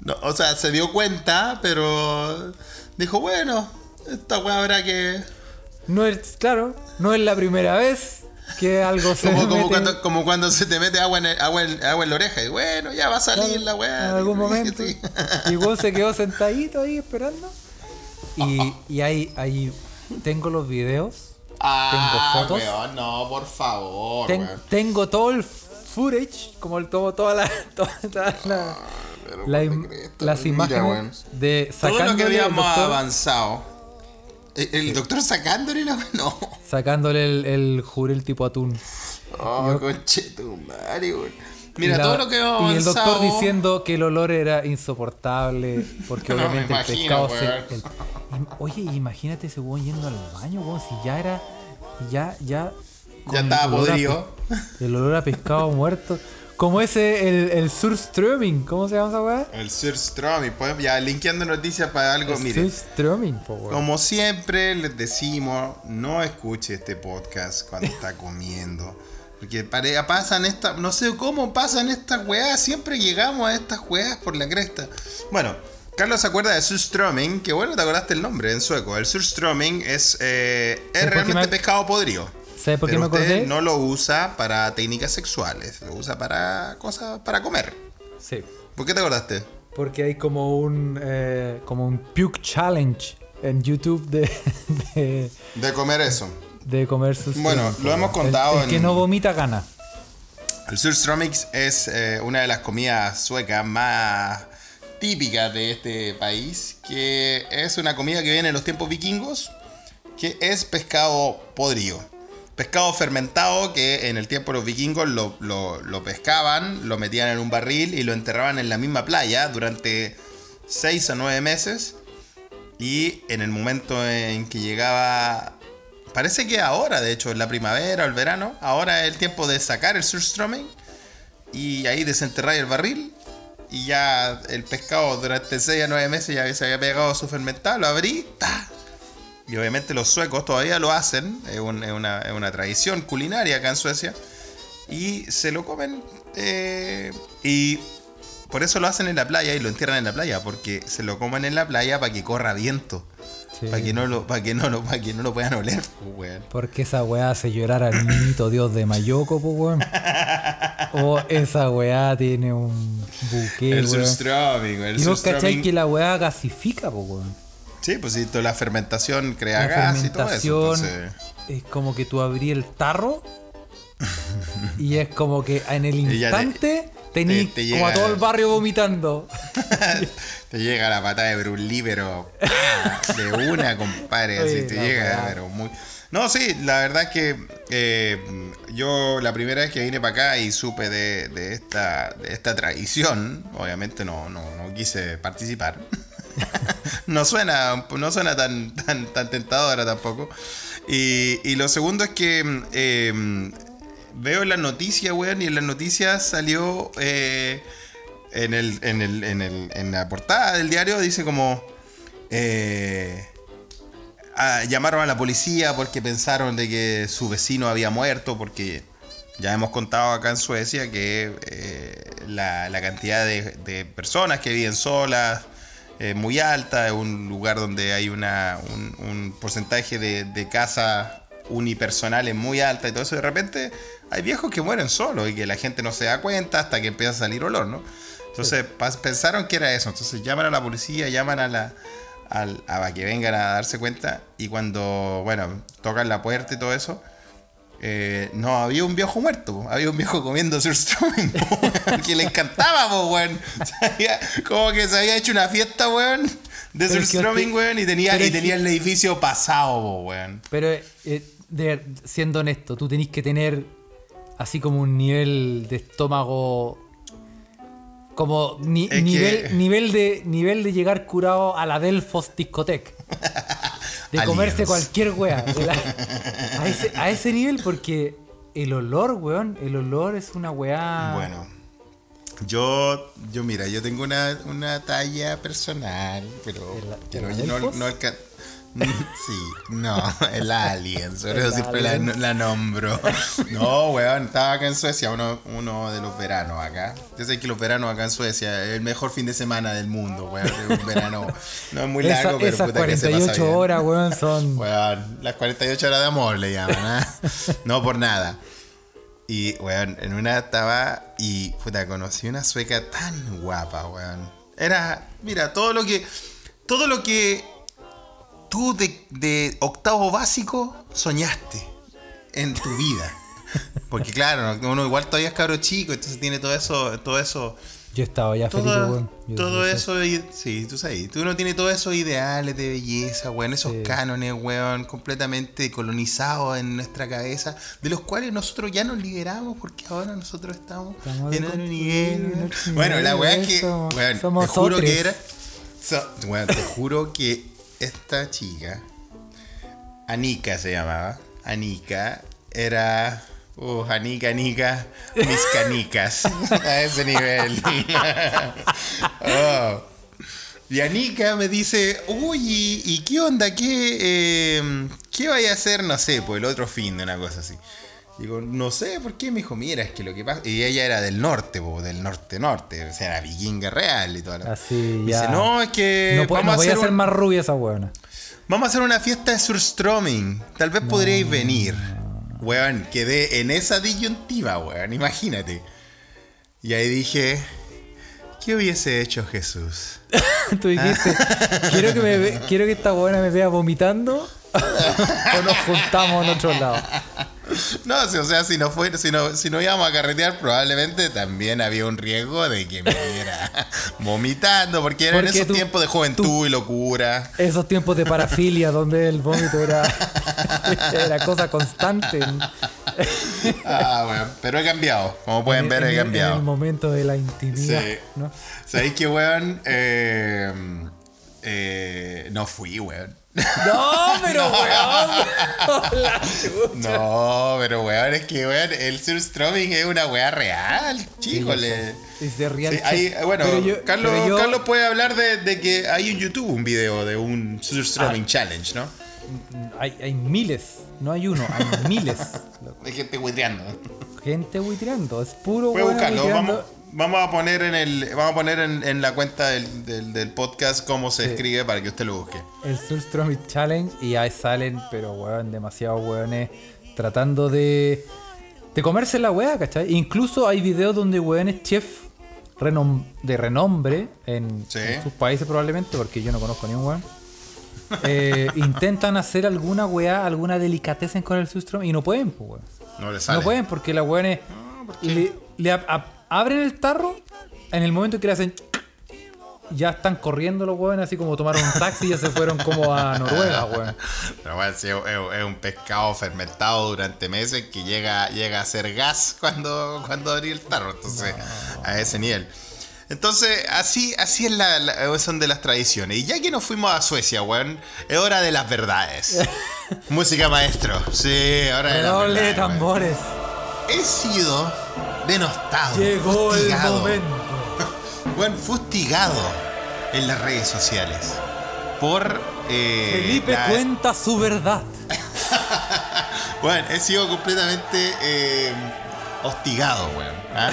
no, o sea, se dio cuenta, pero dijo, bueno, esta weá habrá que. No es, claro, no es la primera vez que algo se Como, como, mete- cuando, como cuando se te mete agua en, el- agua, en, agua en la oreja. Y bueno, ya va a salir la weá. En algún momento. Sí. Y Juan se quedó sentadito ahí esperando. Y, y ahí, ahí tengo los videos. Ah, Tengo fotos. weón, no, por favor, ten- weón. tengo todo el footage, como el, todo, toda la, toda, toda la- Pero la ¿por qué im- crees esto? las Mira, imágenes weón. de Todo lo que sacándole habíamos doctor, avanzado. ¿El, el doctor sacándole la No. sacándole el, el jurel tipo atún. Oh, conchetumare, weón. Mira, la- todo lo que hemos Y el doctor avanzado- diciendo que el olor era insoportable. Porque No me obviamente el imagino, pescado se. weón. el- oye, imagínate ese weón yendo al baño, weón. Si ya era. Ya, ya. Ya el estaba podrido. El olor a pescado muerto. Como ese, el, el Surströmming. ¿Cómo se llama esa weá? El Surströmming, pues, ya linkeando noticias para algo, El mire. Surströmming, po, weón. Como siempre les decimos, no escuche este podcast cuando está comiendo. Porque pasan estas, no sé cómo pasan estas weas, siempre llegamos a estas weas por la cresta. Bueno, Carlos se acuerda de Surströmming, que bueno, te acordaste el nombre en sueco. El Surströmming es, eh, es realmente me- pescado podrido. ¿Sabes por qué me usted acordé? no lo usa para técnicas sexuales, lo usa para cosas, para comer. Sí. ¿Por qué te acordaste? Porque hay como un. eh, como un puke challenge en YouTube de. de De comer eso. De comer sus Bueno, lo hemos contado el, el que en- no vomita gana. El Surströmming es eh, una de las comidas suecas más típicas de este país, que es una comida que viene en los tiempos vikingos, que es pescado podrido. Pescado fermentado que en el tiempo de los vikingos lo, lo- lo pescaban, lo metían en un barril y lo enterraban en la misma playa durante 6 a 9 meses. Y en el momento en que llegaba Parece que ahora, de hecho, en la primavera o el verano, ahora es el tiempo de sacar el surströmming y ahí desenterrar el barril y ya el pescado durante 6 a 9 meses ya se había pegado su fermentado, lo abrí. Y obviamente los suecos todavía lo hacen, es una, es una tradición culinaria acá en Suecia, y se lo comen eh, y por eso lo hacen en la playa y lo entierran en la playa, porque se lo comen en la playa para que corra viento. Sí. Para que no lo, para que no lo, para que no lo puedan oler, pues, weón. Porque esa weá hace llorar al niñito dios de Mayoko, po, weón. O esa weá tiene un buque, El weón. surströmming, el Y vos surströmming. que la weá gasifica, po, weón. Sí, pues si toda la fermentación crea La gas y todo eso. entonces- es como que tú abrí el tarro y es como que en el instante tenís te- te como a todo el barrio vomitando. Te llega la patada de Bruce Lee, pero ¡pah! de una, compadre. Así te llega, pero muy. No, sí, la verdad es que eh, yo la primera vez que vine para acá y supe de, de esta, de esta tradición, obviamente no, no, no quise participar. no suena, no suena tan, tan, tan tentadora tampoco. Y, y lo segundo es que eh, veo en las noticias, weón, y en las noticias salió eh, en, el, en, el, en, el, en la portada del diario, dice como... eh, ah, llamaron a la policía porque pensaron de que su vecino había muerto, porque ya hemos contado acá en Suecia que eh, la, la cantidad de, personas que viven solas es muy alta, es un lugar donde hay una, un, un porcentaje de, de casas unipersonales muy alta y todo eso, de repente hay viejos que mueren solos y que la gente no se da cuenta hasta que empieza a salir olor, ¿no? Entonces pensaron que era eso, entonces llaman a la policía, llaman a la, al- a que vengan a darse cuenta y cuando, bueno, tocan la puerta y todo eso, eh, no, había un viejo muerto, había un viejo comiendo surströmming, po, que le encantaba, po, weón. Como que se había hecho una fiesta, weón, de usted- weón, y tenía, y tenía el edificio pasado, po, weón. Pero eh, de- siendo honesto, tú tenés que tener así como un nivel de estómago. Como ni- Es nivel, que- nivel, de, nivel de llegar curado a la Delfos Discotec. De comerse cualquier wea. la- a, ese, a ese nivel, porque el olor, weón, el olor es una weá. Bueno, yo, yo mira, yo tengo una, una talla personal, pero, ¿El- pero el no, no alca- Sí, no, el Alien, El eso siempre la, nombro. No, weón, estaba acá en Suecia, uno, uno de los veranos acá. Yo sé que los veranos acá en Suecia es el mejor fin de semana del mundo, weón. Es un verano, no es muy Esa- largo, pero esas puta que se pasa 48 bien. horas, weón, son. Weón, las 48 horas de amor le llaman, ¿ah? No por nada. Y, weón, en una estaba y, puta, conocí una sueca tan guapa, weón. Era, mira, todo lo que, todo lo que tú de, de octavo básico soñaste en tu vida. Porque claro, uno igual todavía es cabro chico, entonces tiene todo eso, todo eso Yo estaba ya feliz, todo, weón. Yo- todo eso, y- sí, tú sabes, tú no tienes todos esos ideales de belleza, weón, esos Sí. cánones, weón, completamente colonizados en nuestra cabeza, de los cuales nosotros ya nos liberamos porque ahora nosotros estamos, Estamos en otro nivel. Bueno, la weá es que, weón, te juro que era, so- weón, te juro que esta chica, Anika se llamaba, Anika, era... Uh, Anika, Anika, mis canicas. A ese nivel. Oh. Y Anika me dice, uy, ¿y, qué onda? ¿Qué, eh, ¿Qué vaya a hacer? No sé, pues el otro fin de una cosa así. Digo, no sé, ¿por qué? Me dijo, mira, es que lo que pasa... Y ella era del norte, po, del norte-norte. O sea, era vikinga real y todo. Así, Me ya. Dice, no, es que no, puede- vamos, no voy a a hacer ser un- más rubia esa weona. vamos a hacer una fiesta de surströmming. Tal vez podríais venir. Weón, quedé en esa disyuntiva, weón, imagínate. Y ahí dije, ¿qué hubiese hecho Jesús? Tú dijiste, quiero que, me ve- quiero que esta buena me vea vomitando o nos juntamos en otro lado. No, si- o sea, si no, fue, si, no, si no íbamos a carretear, probablemente también había un riesgo de que me viera vomitando, porque eran Porque esos tú- tiempos de juventud y locura. Esos tiempos de parafilia donde el vómito era, era cosa constante. Ah, bueno, pero he cambiado. Como pueden ver, en he el- En cambiado. el momento de la intimidad. Sí. ¿no? ¿Sabéis qué, weón? Eh, eh, no fui, weón. No, pero weón. La chucha. No, pero weón, es que weón, el surströmming es una weá real, chíjole. Es de real Sí, hay- bueno, yo- Carlos, yo- Carlos puede hablar de, de que hay en YouTube un video de un surströmming Ah. challenge, ¿no? Hay, hay miles, no hay uno, hay miles. De gente buitreando. Gente buitreando, es puro Puede weón buscarlo. buitreando. Vamos, vamos a poner en el, vamos a poner en, en la cuenta del, del- del podcast cómo se Sí. escribe para que usted lo busque. El Surströmming Challenge y ahí salen, pero weón, demasiados weones tratando de, de comerse la weá, ¿cachai? Incluso hay videos donde weones chef renom- de renombre en, Sí. en sus países probablemente, porque yo no conozco ni un weón. eh, intentan hacer alguna weá, alguna delicatez con el sustrum y no pueden, pues, weón. No le sale. No pueden porque la weones le, le ab- ab- abren el tarro en el momento que le hacen. Ya están corriendo los weones, así como tomaron un taxi y ya se fueron como a Noruega, weón. Pero bueno, sí, es, un pescado fermentado durante meses que llega, llega a ser gas cuando, cuando abrí el tarro. Entonces, a ese nivel. Entonces, así, así es la, la- son de las tradiciones. Y ya que nos fuimos a Suecia, weón, es hora de las verdades. Música maestro. Sí, hora de las weón. He sido denostado. Llegó el fustigado, momento. Weón, fustigado en las redes sociales. Por. eh, Felipe la- cuenta su verdad. Bueno, he sido completamente eh, hostigado, weón. ¿ah?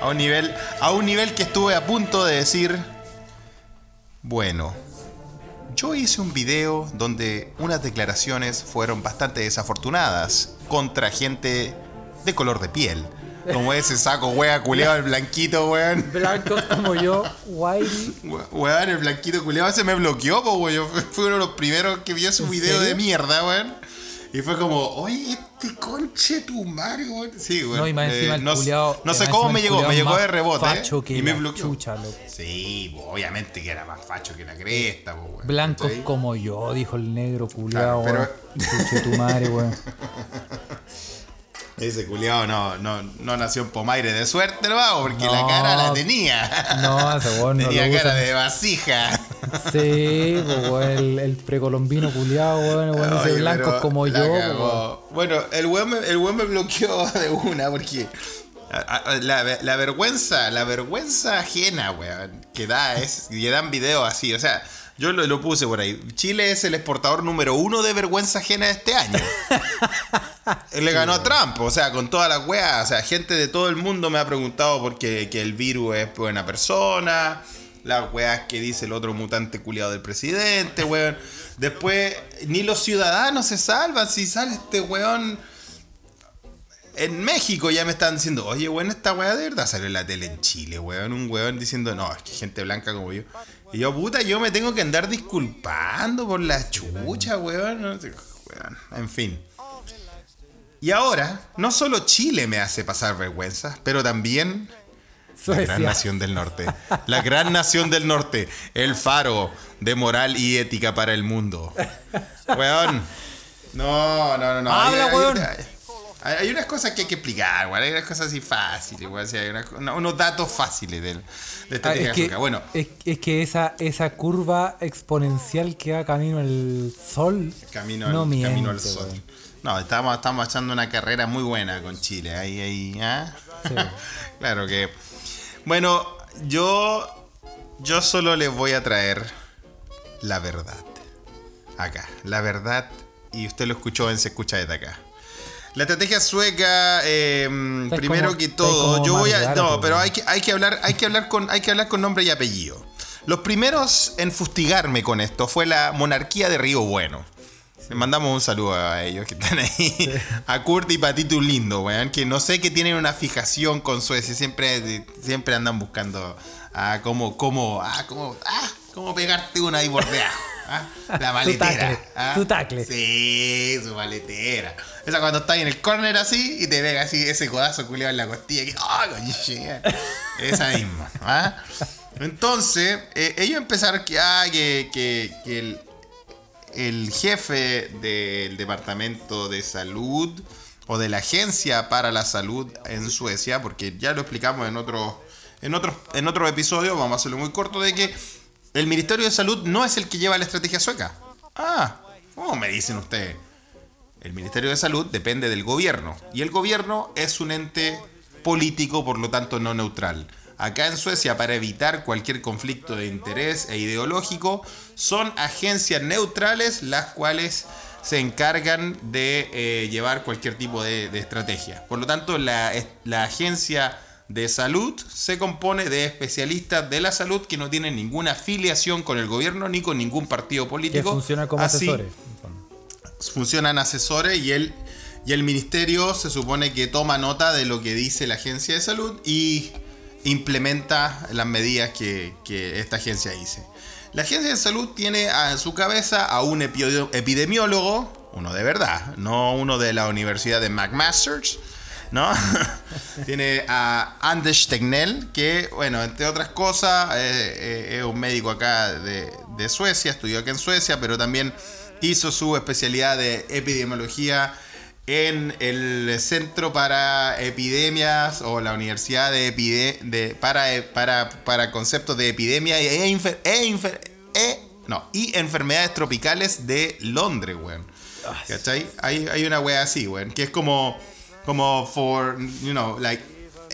A un nivel. A un nivel que estuve a punto de decir. Bueno. Yo hice un video donde unas declaraciones fueron bastante desafortunadas contra gente de color de piel. Como ese saco wea culeado, el blanquito, weón. Blancos como yo, Whitey. We- Weón, el blanquito culeado se me bloqueó, po, weón. Yo fui uno de los primeros que vio su ¿En video serio? de mierda, weón. Y fue como, oye, este conche tu madre, weón. Sí, weón. No, y más Eh, encima el no, culiao- no sé más cómo me llegó, me llegó de rebote. facho ¿eh? que Y me bloqueó. chucha. Sí, po, obviamente que era más facho que la cresta, po, weón. Blancos como yo, dijo el negro culiao, Claro, weón. Chuche tu madre, weón. Ese culiado no, no, no nació en Pomaire de suerte, no porque la cara la tenía. No, ese weón no tenía lo cara de vasija. Sí, pues, el, el precolombino culiao, weón, weón ese pero como yo, pues, cagó. Bueno, el weón, me, el weón me bloqueó de una porque la, la vergüenza, la vergüenza ajena, weón, que da es que dan videos así, o sea, yo lo, lo puse por ahí. Chile es el exportador número uno de vergüenza ajena de este año. Le ganó a Trump, o sea, con todas las weas. O sea, gente de todo el mundo me ha preguntado por qué que el virus es buena persona. Las weas que dice el otro mutante culiado del presidente, weón. Después, ni los ciudadanos se salvan si sale este weón. En México ya me están diciendo, oye, weón, esta wea de verdad salió en la tele en Chile, weón. Un weón diciendo, no, es que gente blanca como yo. Y yo, puta, yo me tengo que andar disculpando por la chucha, weón. En fin. Y ahora, no solo Chile me hace pasar vergüenza, pero también la gran nación del norte. La gran nación del norte. El faro de moral y ética para el mundo. Weón. No, no, no, no. Habla, weón. Hay, unas cosas que hay que explicar, weón. Hay unas cosas así fáciles, weón. Sí, hay no, unos datos fáciles del, de Ah, estrategia es, que. Bueno, es, es que esa, esa curva exponencial que va camino al sol. camino al, no miente, camino al sol. No, estamos, estamos echando una carrera muy buena con Chile. Ahí, ahí, ¿ah? Sí. claro que. Bueno, yo. Yo solo les voy a traer la verdad. Acá. La verdad. Y usted lo escuchó en Se Escucha desde acá. La estrategia sueca, eh, primero como- que todo, yo voy a. No, pero hay que, hay que hablar, hay que hablar con, hay que hablar con nombre y apellido. Los primeros en fustigarme con esto fue la monarquía de Río Bueno. Le mandamos un saludo a ellos que están ahí. A Kurt y Patito Lindo, weón. Que no sé que tienen una fijación con Suecia. Siempre, siempre andan buscando ah, cómo, cómo, ah, cómo, ah, cómo pegarte una por debajo. ah. La maletera. tacle, ah. su tacle. Sí, su maletera. Esa cuando estás en el corner así y te pega así ese codazo culiado en la costilla. Que, ¡ah! Esa misma. ¿ah? Entonces, eh, ellos empezaron que, ah, que, que, que el, el jefe del departamento de salud o de la agencia para la salud en Suecia, porque ya lo explicamos en otro, en otros en otro episodio, vamos a hacerlo muy corto, de que el Ministerio de Salud no es el que lleva la estrategia sueca. Ah, ¿cómo me dicen ustedes? El Ministerio de Salud depende del gobierno y el gobierno es un ente político, por lo tanto no neutral. Acá en Suecia, para evitar cualquier conflicto de interés e ideológico, son agencias neutrales las cuales se encargan de eh, llevar cualquier tipo de, de estrategia. Por lo tanto, la, la agencia de salud se compone de especialistas de la salud que no tienen ninguna afiliación con el gobierno ni con ningún partido Que político. funciona como Así- asesores. en funcionan asesores y el, y el ministerio se supone que toma nota de lo que dice la agencia de salud y implementa las medidas que, que esta agencia dice. La agencia de salud tiene a su cabeza a un epidemiólogo, uno de verdad, no uno de la Universidad de McMaster's, ¿no? tiene a Anders Tegnell, que, bueno, entre otras cosas, eh, eh, es un médico acá de, de Suecia, estudió aquí en Suecia, pero también hizo su especialidad de epidemiología en el Centro para Epidemias o la Universidad de, de para, para, para, conceptos de epidemia e, e, e, no, y enfermedades tropicales de Londres, weón. Ah, ¿Cachai? Hay, hay una wea así, weón, que es como, como for, you know, like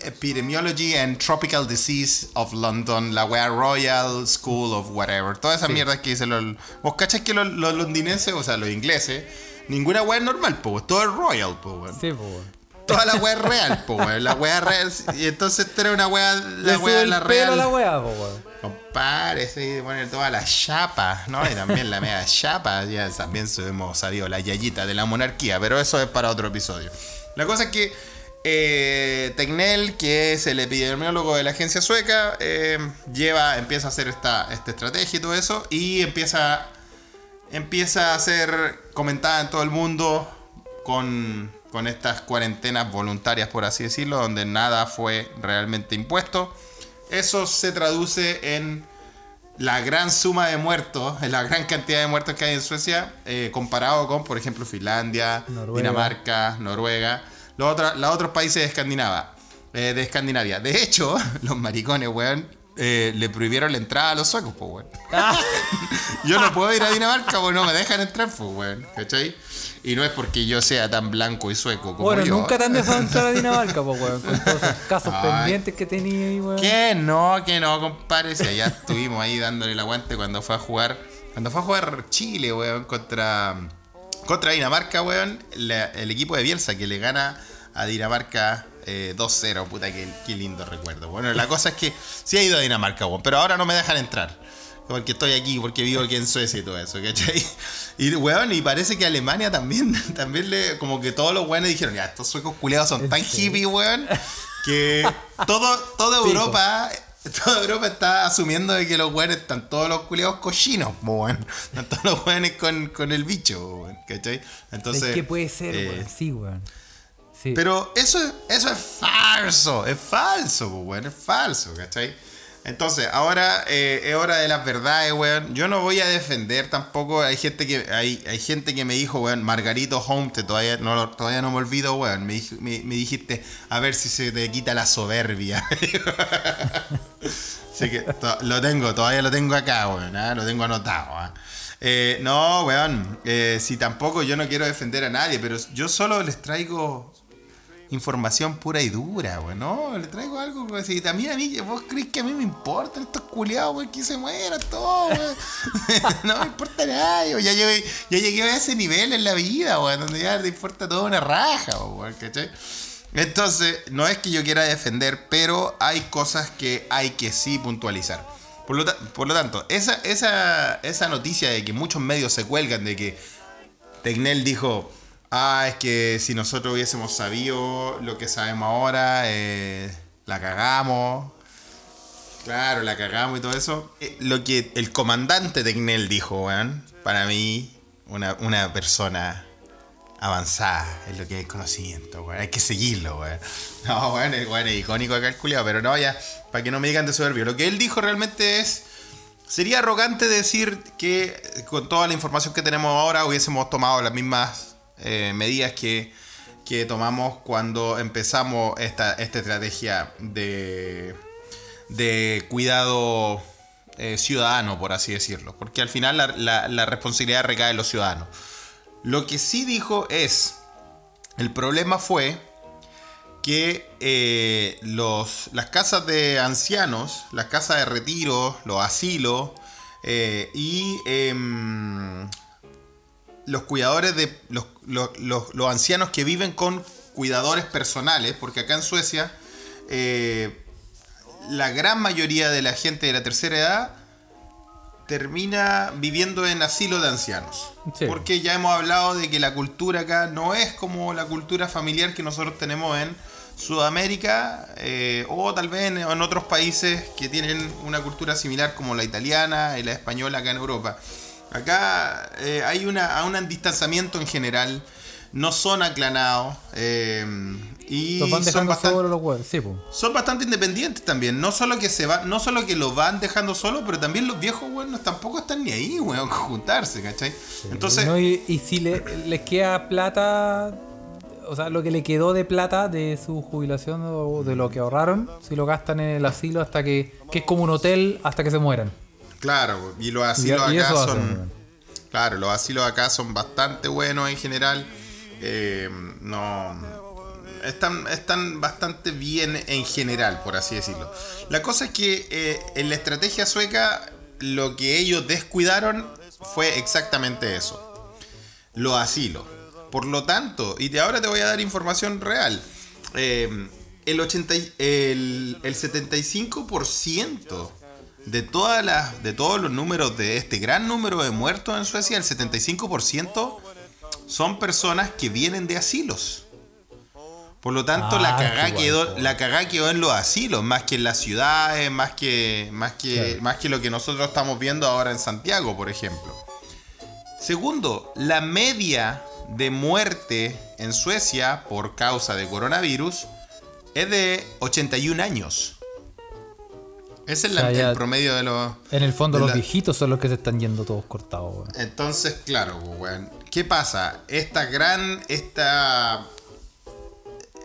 Epidemiology and Tropical Disease of London, la wea Royal School of whatever, toda esa mierda que dicen los... ¿Vos cachai que los, los londinenses, o sea, los ingleses, Ninguna weá es normal, po, todo es royal, po, weón. Sí, po, Toda la weá es real, po, weón. La weá real. Y entonces era una weá, la weá la real. la weá, po. Compadre, sí, poner toda la chapa, ¿no? Y también la media chapa, ya también hemos sabido la yayita de la monarquía, pero eso es para otro episodio. La cosa es que eh, que es el epidemiólogo de la agencia sueca, eh, lleva, empieza a hacer esta, esta estrategia y todo eso, y empieza empieza a ser comentada en todo el mundo con, estas cuarentenas voluntarias, por así decirlo, donde nada fue realmente impuesto. Eso se traduce en la gran suma de muertos, en la gran cantidad de muertos que hay en Suecia, eh, comparado con, por ejemplo, Finlandia, Dinamarca, Noruega, los, los otros países de Escandinavia. Eh, de Escandinavia. De hecho, los maricones, weón, eh, le prohibieron la entrada a los suecos, pues, weón. Ah. yo no puedo ir a Dinamarca porque no me dejan entrar, pues, weón. ¿Cachai? Y no es porque yo sea tan blanco y sueco como bueno, yo. nunca te han dejado entrar a Dinamarca, pues, weón. Con todos esos casos pendientes que tenía ahí, weón. Que no, que no, compadre. Si ya estuvimos ahí dándole el aguante cuando fue a jugar. Cuando fue a jugar Chile, weón, contra, contra Dinamarca, weón. el equipo de Bielsa que le gana a Dinamarca 2-0, eh, puta, qué, lindo recuerdo. Bueno, la cosa es que sí he ido a Dinamarca, pero ahora no me dejan entrar. Porque estoy aquí, porque vivo aquí en Suecia y todo eso, ¿cachai? Y, weón, y parece que Alemania también, también le, como que todos los weones dijeron, ya, estos suecos culiados son tan hippies, weón, que todo, toda Europa toda Europa está asumiendo de que los weones están todos los culiados cochinos, weón. Están todos los weones con, el bicho, weón, ¿cachai? Entonces. ¿Qué puede ser, eh, weón? Sí, weón. Pero eso, eso es falso, es falso, bueno, es falso, ¿cachai? Entonces, ahora eh, es hora de las verdades, weón. Yo no voy a defender tampoco. Hay gente que hay, hay gente que me dijo, weón, Margarito Home, todavía no, todavía no me olvido, weón. Me, me, dijiste, a ver si se te quita la soberbia. Así que lo tengo, todavía lo tengo acá, weón. ¿ah? Lo tengo anotado. ¿ah? Eh, no, weón. Eh, si tampoco yo no quiero defender a nadie, pero yo solo les traigo información pura y dura, güey. No, le traigo algo, güey. Si también a mí, vos crees que a mí me importan estos culiados, güey, que se mueran todos, güey. no me importa nada. Ya llegué, a ese nivel en la vida, güey, donde ya te importa toda una raja, güey, ¿cachai? Entonces, no es que yo quiera defender, pero hay cosas que hay que sí puntualizar. Por lo, por lo tanto, esa, esa, esa noticia de que muchos medios se cuelgan de que Tecnel dijo, Ah, es que si nosotros hubiésemos sabido lo que sabemos ahora, eh, la cagamos. Claro, la cagamos y todo eso. Eh, lo que el comandante Tecnel dijo, weón, para mí, una, persona avanzada en lo que es conocimiento, weón. Hay que seguirlo, weón. No, weón, es, es icónico acá el culiado, pero no, ya, para que no me digan de soberbio. Lo que él dijo realmente es. Sería arrogante decir que con toda la información que tenemos ahora hubiésemos tomado las mismas eh, medidas que, tomamos cuando empezamos esta, esta estrategia de, de cuidado eh, ciudadano, por así decirlo. Porque al final la, responsabilidad recae en los ciudadanos. Lo que sí dijo es, el problema fue que eh, los, las casas de ancianos, las casas de retiro, los asilos y em, los cuidadores de los, los, ancianos que viven con cuidadores personales, porque acá en Suecia eh, la gran mayoría de la gente de la tercera edad termina viviendo en asilo de ancianos. Sí. Porque ya hemos hablado de que la cultura acá no es como la cultura familiar que nosotros tenemos en Sudamérica eh, o tal vez en, en otros países que tienen una cultura similar como la italiana y la española acá en Europa. Acá eh, hay una, un distanciamiento en general, no son aclanados eh, y Los van son bastante, solo los huevos. Sí, son bastante independientes también. No solo que se va, no solo que los van dejando solos, pero también los viejos weones tampoco están ni ahí, weón, con juntarse, ¿cachai? Entonces, No, y, y si le, les queda plata, o sea, lo que le quedó de plata de su jubilación o de lo que ahorraron, si lo gastan en el asilo hasta que, que es como un hotel hasta que se mueran. Claro, y los asilos y acá son. Claro, los asilos acá son bastante buenos en general. Eh, no. Están, están bastante bien en general, por así decirlo. La cosa es que eh, en la estrategia sueca lo que ellos descuidaron fue exactamente eso. Los asilos. Por lo tanto, y de ahora te voy a dar información real. eh, el, 80, y- el, el 75% de, todas las, de todos los números de este gran número de muertos en Suecia, el 75% son personas que vienen de asilos. Por lo tanto, la, Ah, cagá quedó, po. la cagá quedó en los asilos, más que en las ciudades, más que, más, que, más que lo que nosotros estamos viendo ahora en Santiago, por ejemplo. Segundo, la media de muerte en Suecia por causa de coronavirus es de 81 años. Ese es O sea, el promedio de los... En el fondo los la- viejitos son los que se están yendo todos cortados, weón. Entonces, claro, pues, weón. ¿Qué pasa? Esta gran. Esta.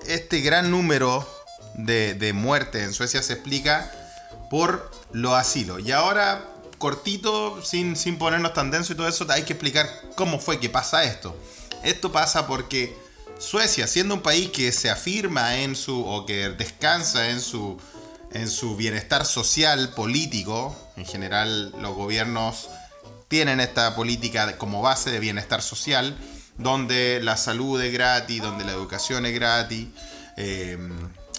Este gran número de, de muertes en Suecia se explica por los asilos. Y ahora, cortito, sin, sin ponernos tan denso y todo eso, hay que explicar cómo fue que pasa esto. Esto pasa porque Suecia, siendo un país que se afirma en su. o que descansa en su. En su bienestar social, político, en general los gobiernos tienen esta política como base de bienestar social, donde la salud es gratis, donde la educación es gratis eh,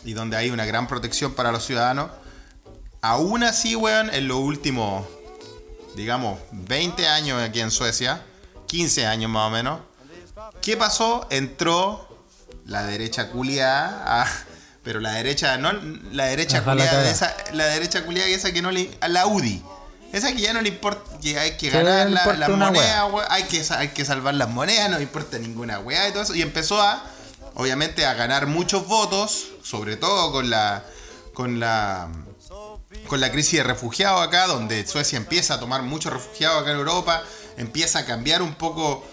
y donde hay una gran protección para los ciudadanos. Aún así, weón, en los últimos, digamos, 20 años aquí en Suecia, 15 años más o menos, ¿qué pasó? Entró la derecha culiada, a- pero la derecha, no la derecha Ajá, la culiada, caga. esa, la derecha culiada esa que no le, a la UDI. Esa que ya no le importa, que hay que ganar la, las una monedas, hay que, hay que salvar las monedas, no le importa ninguna weá y todo eso. Y empezó a, obviamente, a ganar muchos votos, sobre todo con la, con la, con la crisis de refugiados acá, donde Suecia empieza a tomar muchos refugiados acá en Europa, empieza a cambiar un poco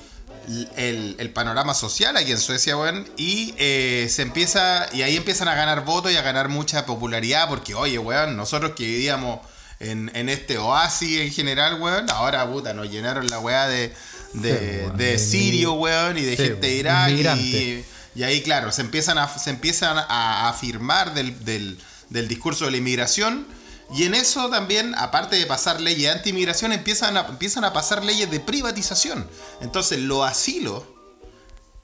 el, el panorama social aquí en Suecia, weón, y eh, se empieza, y ahí empiezan a ganar votos y a ganar mucha popularidad, porque oye, weón, nosotros que vivíamos en, en este oasis en general, weón, ahora puta, nos llenaron la weá de, de, Sí, de sirio, weón, y de sí, gente de Irak, y, y ahí, claro, se empiezan a, se empiezan a afirmar del, del, del discurso de la inmigración. Y en eso también, aparte de pasar leyes anti-inmigración, empiezan a, empiezan a pasar leyes de privatización. Entonces, los asilos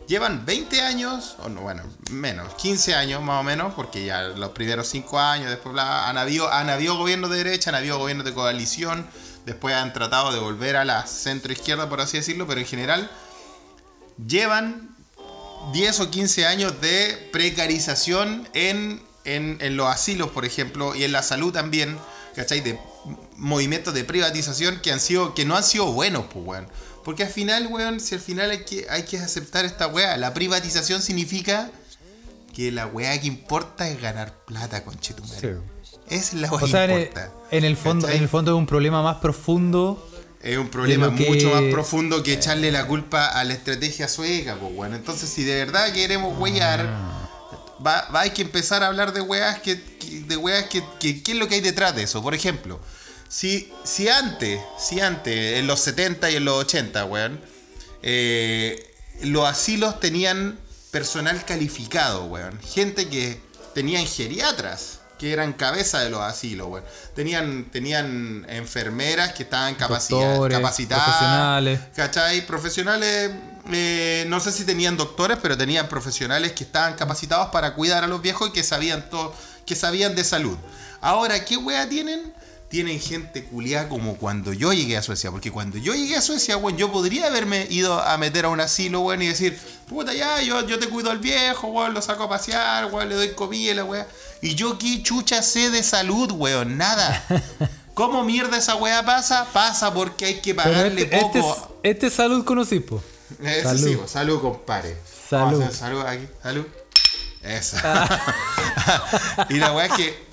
llevan 20 años, o no, bueno, menos, 15 años más o menos, porque ya los primeros 5 años, después han, habido, han habido gobiernos de derecha, han habido gobiernos de coalición, después han tratado de volver a la centro-izquierda, por así decirlo, pero en general llevan 10 o 15 años de precarización en, en, en los asilos, por ejemplo, y en la salud también, ¿cachai? De movimientos de privatización que han sido que no han sido buenos, pues, weón. Porque al final, weón, si al final hay que, hay que aceptar esta weá, la privatización significa que la weá que importa es ganar plata, conchetumare. Sí. Es la weá O sea, que importa. en el fondo, ¿cachai? en el fondo es un problema más profundo. Es un problema que- mucho más profundo que echarle la culpa a la estrategia sueca, pues bueno. Entonces, si de verdad queremos huellar, va, hay que empezar a hablar de weas que, que- de weas que, que- ¿qué es lo que hay detrás de eso? Por ejemplo, si, si antes, si antes, en los 70 y en los 80, weón, eh, los asilos tenían personal calificado, weón. Gente que tenían geriatras, que eran cabeza de los asilos. Tenían, tenían enfermeras que estaban capacitadas, Doctores, capacitadas. profesionales. ¿Cachai? Profesionales, eh, no sé si tenían doctores, pero tenían profesionales que estaban capacitados para cuidar a los viejos y que sabían todo, que sabían de salud. Ahora, ¿qué wea tienen? Tienen gente culiada como cuando yo llegué a Suecia. Porque cuando yo llegué a Suecia, weón, yo podría haberme ido a meter a un asilo, weón, y decir, puta, ya, yo, yo te cuido al viejo, weón, lo saco a pasear, weón, le doy comida, la weá. Y yo qué chucha sé de salud, weón, nada. ¿Cómo mierda esa weá pasa? Pasa porque hay que pagarle este, este, poco. es- este es salud conocí, po. Eso Salud. sí, salud, compadre. Salud. Vamos a hacer salud aquí, salud. Eso. y la weá es que.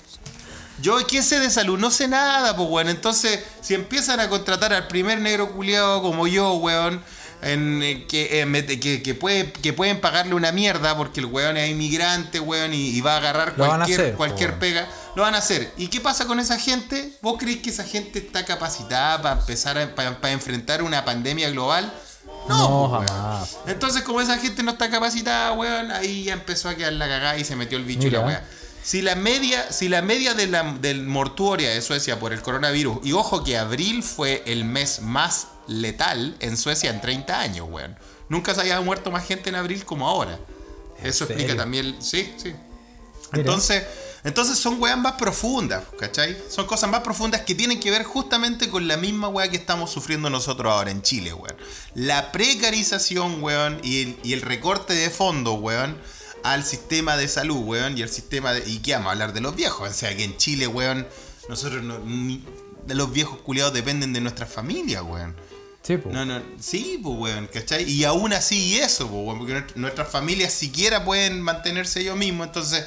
Yo, ¿qué sé de salud? No sé nada, pues, weón. Entonces, si empiezan a contratar al primer negro culiado como yo, weón, en, eh, que, eh, que, que, puede, que pueden pagarle una mierda porque el weón es inmigrante, weón, y, y va a agarrar Lo van a cualquier, hacer, cualquier weón. pega, lo van a hacer. ¿Y qué pasa con esa gente? ¿Vos creéis que esa gente está capacitada para empezar a, para, para enfrentar una pandemia global? No, jamás. Entonces, como esa gente no está capacitada, weón, ahí ya empezó a quedar la cagada y se metió el bicho y la weá. Si la media, si la media de la, del mortuoria de Suecia por el coronavirus, y ojo que abril fue el mes más letal en Suecia en 30 años, weón. Nunca se haya muerto más gente en abril como ahora. ¿En Eso explica también, sí, sí. Entonces, entonces son weas más profundas, ¿cachai? Son cosas más profundas que tienen que ver justamente con la misma wea que estamos sufriendo nosotros ahora en Chile, weón. La precarización, weón, y el, y el recorte de fondo, weón, al sistema de salud, weón, y el sistema de... ¿Y qué vamos a hablar de los viejos? O sea, que en Chile, weón, nosotros no... ni- de los viejos culiados dependen de nuestras familias, weón. Sí, po. No, no, sí, pues, weón, ¿cachai? Y aún así eso, pues, weón, porque nuestra- nuestras familias siquiera pueden mantenerse ellos mismos, entonces,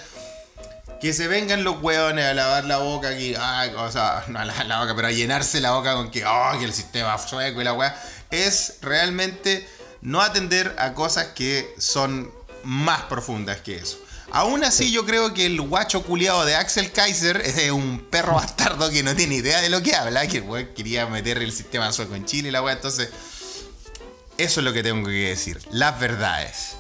que se vengan los weones a lavar la boca aquí, ay, o sea, no a lavar la boca, pero a llenarse la boca con que, oh, que el sistema sueco y la weá, es realmente no atender a cosas que son más profundas que eso. Aún así, yo creo que el guacho culiado de Axel Kaiser es un perro bastardo que no tiene idea de lo que habla, que el weón quería meter el sistema sueco en Chile y la weá, entonces, eso es lo que tengo que decir, las verdades.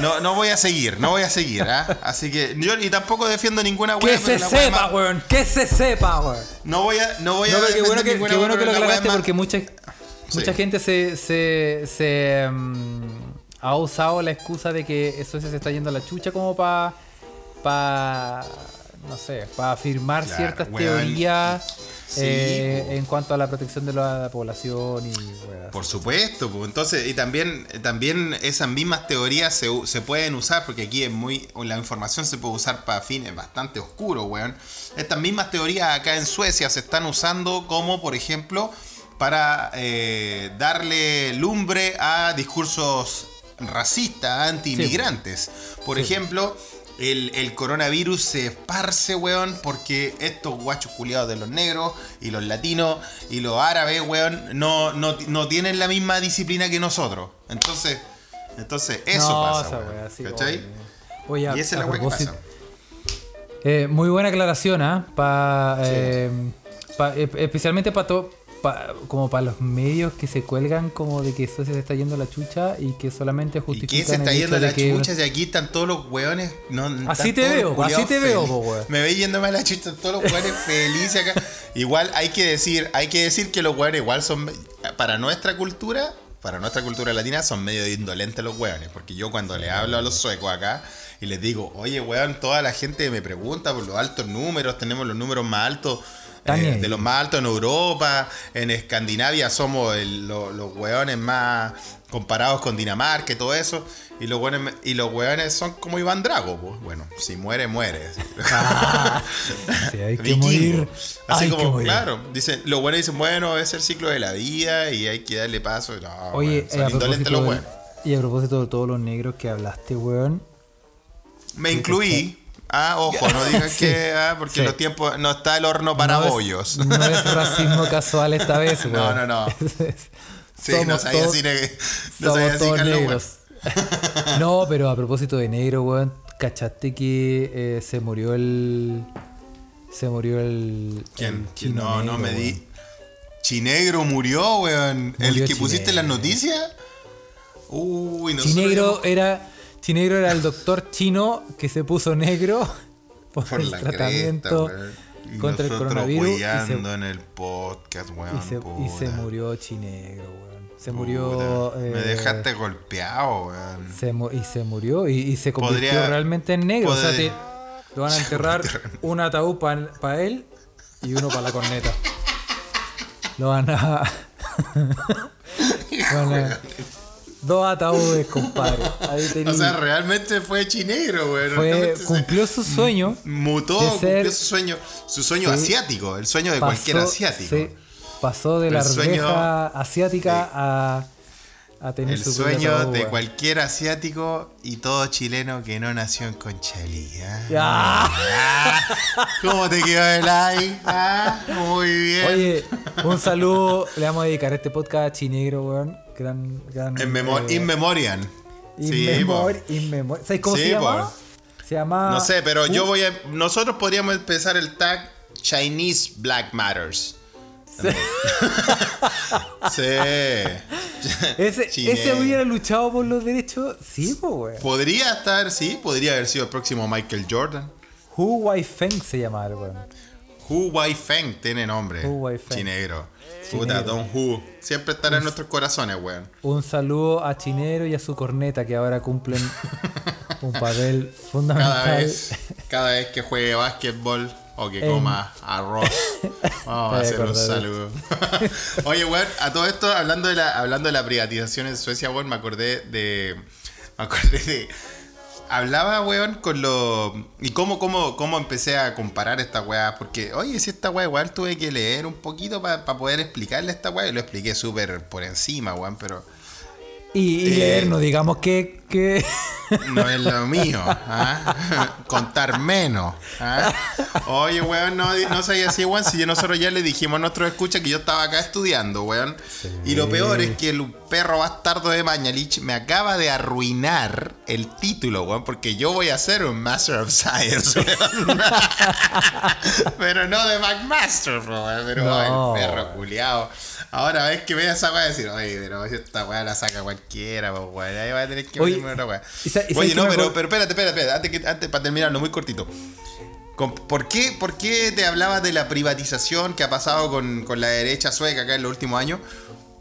No, no voy a seguir, no voy a seguir, ¿ah? Así que yo ni tampoco defiendo ninguna Que weá. se la weá sepa, más- weón. Que se sepa, weón. No voy a, no voy a No, qué bueno que, qué bueno que lo aclaraste porque mucha, mucha gente se, se, se, mm, ha usado la excusa de que Suecia se está yendo a la chucha como para, pa, no sé, para afirmar Claro, ciertas weón. teorías Sí, eh, en cuanto a la protección de la población y. Por supuesto, pues entonces, y también, también esas mismas teorías se, se pueden usar, porque aquí es muy, la información se puede usar para fines bastante oscuros, weón. Estas mismas teorías acá en Suecia se están usando como, por ejemplo, para eh, darle lumbre a discursos racistas, anti-inmigrantes. Por Sí. ejemplo, el, el coronavirus se esparce, weón, porque estos guachos culiados de los negros y los latinos y los árabes, weón, no, no, no tienen la misma disciplina que nosotros. Entonces, entonces eso No, pasa, weón, sí, ¿cachai? Oye, a- Y esa es la weá que pasa. Eh, muy buena aclaración, ¿ah? Pa, eh, pa- eh, especialmente para como para los medios que se cuelgan como de que Suecia se está yendo a la chucha y que solamente ¿Y justifican qué se está yendo a la que chucha? Si aquí están todos los weones. No, Así te veo, así te veo, fel- po, weón. Me veis yéndome a la chucha, todos los weones felices acá. Igual hay que decir, hay que decir que los weones igual son. Para nuestra cultura, para nuestra cultura latina, son medio indolentes los weones. Porque yo cuando le hablo a los suecos acá y les digo, oye weón, toda la gente me pregunta por los altos números, tenemos los números más altos. Eh, de los más altos en Europa, en Escandinavia somos el- lo- los weones más comparados con Dinamarca y todo eso. Y los weones, y los weones son como Iván Drago, pues. Bueno, si muere, muere. Sí, hay que morir. Así hay como, que morir. claro, dicen, los buenos dicen, bueno, es el ciclo de la vida y hay que darle paso. No, Oye, eh, indolentes los y a propósito de todos los negros que hablaste, weón. Me incluí. Ah, ojo, no digan Sí. que, ah, porque Sí. los tiempos, no está el horno para no es- bollos. no es racismo casual esta vez, weón. No, no, no. Sí, no Somos sabía todos- si, no Somos sabía todos negros. no, pero a propósito de negro, weón, ¿cachaste que eh, se murió el. Se murió el. ¿Quién? el No, no me di. Chinegro murió, weón. ¿El que pusiste en las noticias? Uy, nosotros Chinegro era. Chinegro era el doctor chino que se puso negro por, por el tratamiento cresta, contra el coronavirus. Y se, hueando en el podcast, weón. y se- y se puta. murió Chinegro, weón. Se Puta, murió. Me eh, dejaste golpeado, weón. Se y se murió y, y se convirtió Podría- realmente en negro. O sea, podría- te, lo van a enterrar un ataúd para él y uno para la corneta. Lo van a. van a- Dos ataúdes, compadre. Ahí O sea, realmente fue chinegro, güey. Fue, cumplió su sueño. Mutó, cumplió su sueño, su sueño Sí. asiático, el sueño de cualquier asiático. sí, pasó de la sueño asiática a, a tener El su sueño de cualquier asiático y todo chileno que no nació en Conchalí. ¿ah? Ah, ¿Cómo te quedó el like? Ah, muy bien. Oye, un saludo. Le vamos a dedicar este podcast a Chinegro, weón. Gran, gran. en memor eh, in memoriam. in Sí, memor- po. in memor- ¿Sabes cómo Sí, se llama? po. Se llama. No sé, pero Uh, yo voy a. Nosotros podríamos empezar el tag Chinese Black Matters. Sí. Ese, hubiera luchado por los derechos. Sí, pues. Podría estar, sí, podría haber sido el próximo Michael Jordan. Hu Wai Feng se llama, weón. Hu Wai Feng tiene nombre. Hu Wai Feng. Chinegro. Puta. Don Hu. Siempre estará en nuestros corazones, weón. Un saludo a Chinero y a su corneta que ahora cumplen un papel fundamental. Cada vez, cada vez que juegue básquetbol o que En- coma arroz, vamos a hacer un saludo. Oye, weón, a todo esto, hablando de la, hablando de la privatización en Suecia, weón, me acordé de. Me acordé de. Hablaba, weón, con lo. Y cómo, cómo, cómo empecé a comparar esta weá. Porque, oye, si esta weá igual tuve que leer un poquito para poder explicarle esta weá. Y lo expliqué súper por encima, weón, pero. Y, y Eh, leer, no digamos que. Que... No es lo mío. ¿ah? Contar menos. ¿ah? Oye, weón, no, no soy así, weón. Si yo- nosotros ya le dijimos a nuestros escuchas que yo estaba acá estudiando, weón. Y lo peor es que el perro bastardo de Mañalich me acaba de arruinar el título, weón. Porque yo voy a ser un Master of Science, weón. pero no de McMaster, weón. Pero No. el perro culiao. Ahora ves que ve esa weá decir, oye, pero esta weá la saca cualquiera, pues weón. Ahí va a tener que Oye, weá. ¿y sa- y sabes Oye, no, pero, pero espérate, espérate, espérate. Antes, que, antes para terminarlo, muy cortito. ¿Por qué, ¿Por qué te hablabas de la privatización que ha pasado con, con la derecha sueca acá en los últimos años?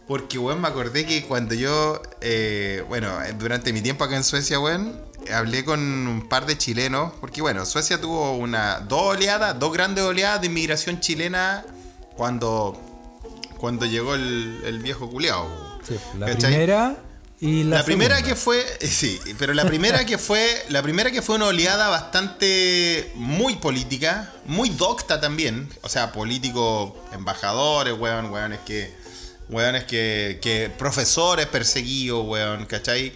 Porque, weón, me acordé que cuando yo, eh, bueno, durante mi tiempo acá en Suecia, weón, hablé con un par de chilenos, porque, bueno, Suecia tuvo una, dos oleadas, dos grandes oleadas de inmigración chilena cuando, cuando llegó el, el viejo culeado. Sí, la ¿Cachai? primera y la, La, primera que fue, eh, sí, pero la primera que fue, la primera que fue una oleada bastante muy política, muy docta también, o sea, políticos, embajadores, weón, weones que, weones que, que profesores perseguidos, weón, ¿cachai?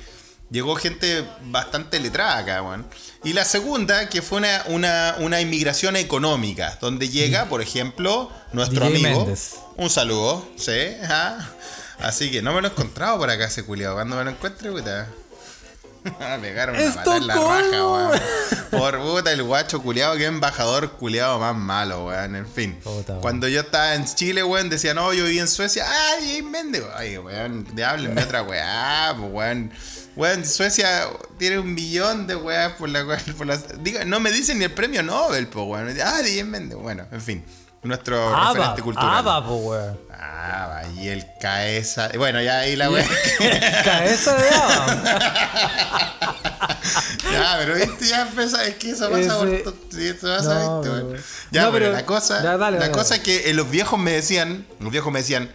Llegó gente bastante letrada acá, weón. Y la segunda, que fue una, una, una inmigración económica, donde llega, por ejemplo, nuestro DJ amigo. Un saludo, sí, ajá. Así que no me lo he encontrado por acá ese culiado. Cuando me lo encuentre, puta. Me pegaron una patada en la raja, weón. Por puta el guacho culiado, que embajador culiado más malo, weón. En fin. Puta, weón. Cuando yo estaba en Chile, weón, decía, no, yo viví en Suecia. ¡Ay, ahí vende! Ay, weón, háblenme otra weá, weón. Weón, Suecia tiene un millón de weas por la cual. Por las, diga, no me dicen ni el premio Nobel, pues, weón. Ah, de vende. Bueno, en fin. Nuestro Ava, referente cultural. Ava, po, weón. Ah, y el cabeza. Bueno, ya ahí la wea. Cabeza de Ava. ya, pero viste, ya empezó. Es que eso pasa Ese- por. to- Sí, eso pasa, No, viste, weón. Ya, No, pero, pero- la cosa. Ya, dale, la dale, cosa dale. es que eh, los viejos me decían. Los viejos me decían.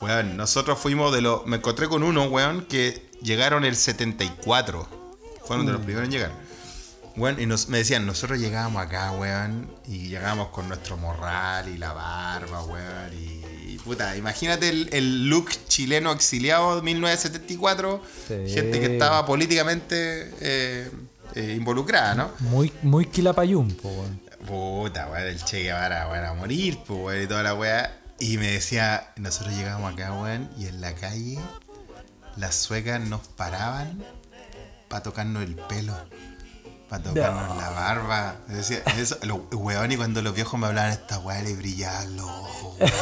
Weón, nosotros fuimos de los. Me encontré con uno, weón, que llegaron el 74. Fueron Mm. de los primeros en llegar. Weón, y nos, me decían, nosotros llegábamos acá, weón, y llegábamos con nuestro morral y la barba, weón, y, y puta, imagínate el, el look chileno exiliado de 1974, Sí. gente que estaba políticamente eh, eh, involucrada, ¿no? Muy, muy quilapayún, po, weón. Puta, weón, el Che Guevara, weón, a morir, pues, weón, y toda la weá. Y me decía, nosotros llegábamos acá, weón, y en la calle las suecas nos paraban para tocarnos el pelo, para tocarnos la barba. Decía, eso, weón, y cuando los viejos me hablaban esta weá, le brillaban los ojos, weón,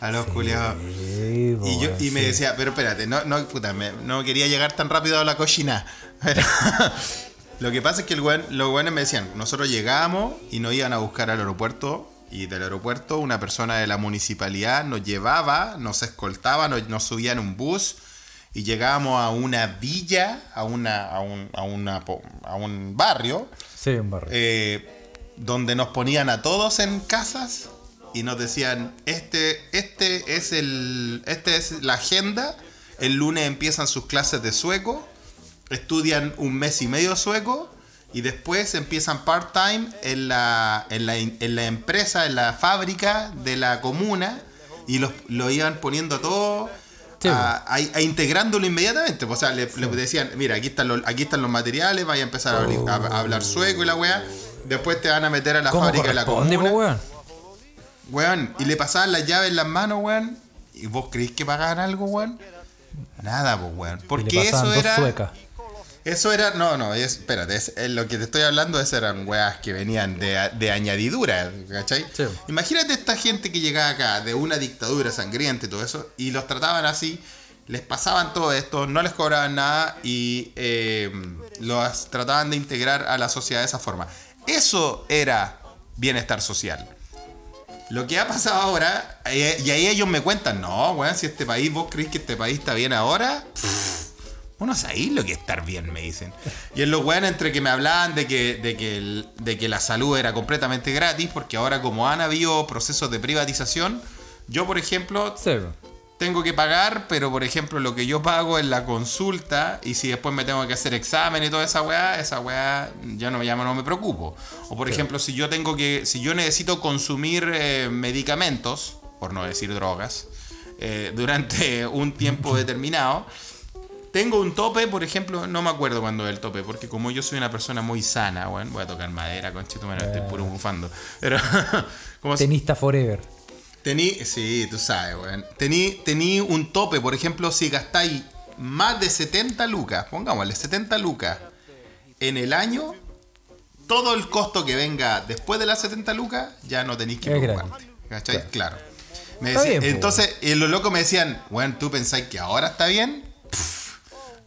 a los culiados. Sí, po, Y, yo, y me decía, pero espérate, no, no, puta, me- no quería llegar tan rápido a la cochina. Pero lo que pasa es que el weón- los weones me decían, nosotros llegábamos y nos iban a buscar al aeropuerto. Y del aeropuerto una persona de la municipalidad nos llevaba, nos escoltaba, nos, nos subía en un bus y llegábamos a una villa, a, una, a, un, a, una a un barrio, Sí, un barrio. eh, donde nos ponían a todos en casas y nos decían, este, este es el. Este es la agenda. El lunes empiezan sus clases de sueco. Estudian un mes y medio sueco. Y después empiezan part-time en la, en, la, en la empresa, en la fábrica de la comuna. Y los, lo iban poniendo todo Sí, a, a- a integrándolo inmediatamente. O sea, le, le decían, mira, aquí están, los, aquí están los materiales, vaya a empezar a, abrir- a- a hablar sueco y la weá. Después te van a meter a la ¿Cómo fábrica de la comuna. po, weón? Weón, y le pasaban las llaves en las manos, weón. ¿Y vos creéis que pagaban algo, weón? Nada, pues, weón. Porque eso dos era. suecas. Eso era. No, no, es, espérate. Es, es lo que te estoy hablando, esas eran weas que venían de, de añadidura, ¿cachai? Sí. Imagínate esta gente que llegaba acá de una dictadura sangrienta y todo eso, y los trataban así, les pasaban todo esto, no les cobraban nada y eh, los trataban de integrar a la sociedad de esa forma. Eso era bienestar social. Lo que ha pasado ahora, eh, y ahí ellos me cuentan, no, weón, si este país, vos creéis que este país está bien ahora, Pff, vos no sabéis lo que es estar bien, me dicen. Y en los weones entre que me hablaban de que, de, que el- de que la salud era completamente gratis, porque ahora como han habido procesos de privatización, yo por ejemplo tengo que pagar, pero por ejemplo lo que yo pago es la consulta y si después me tengo que hacer examen y toda esa weá, esa weá ya no, ya no me preocupo. O por ejemplo, si yo tengo que, si yo necesito consumir eh, medicamentos, por no decir drogas, eh, durante un tiempo determinado, tengo un tope, por ejemplo, no me acuerdo cuándo es el tope, porque como yo soy una persona muy sana, bueno, voy a tocar madera, conchito, me estoy puro bufando. Pero, como Tenista forever. Tení, sí, tú sabes, weón. Tení, tení un tope, por ejemplo, si gastáis más de 70 lucas, pongámosle 70 lucas en el año, todo el costo que venga después de las 70 lucas, ya no tenéis que preocuparte. ¿Cachai? Claro. Me decía- bien, entonces, y los locos me decían, weón, ¿tú pensáis que ahora está bien? Pff,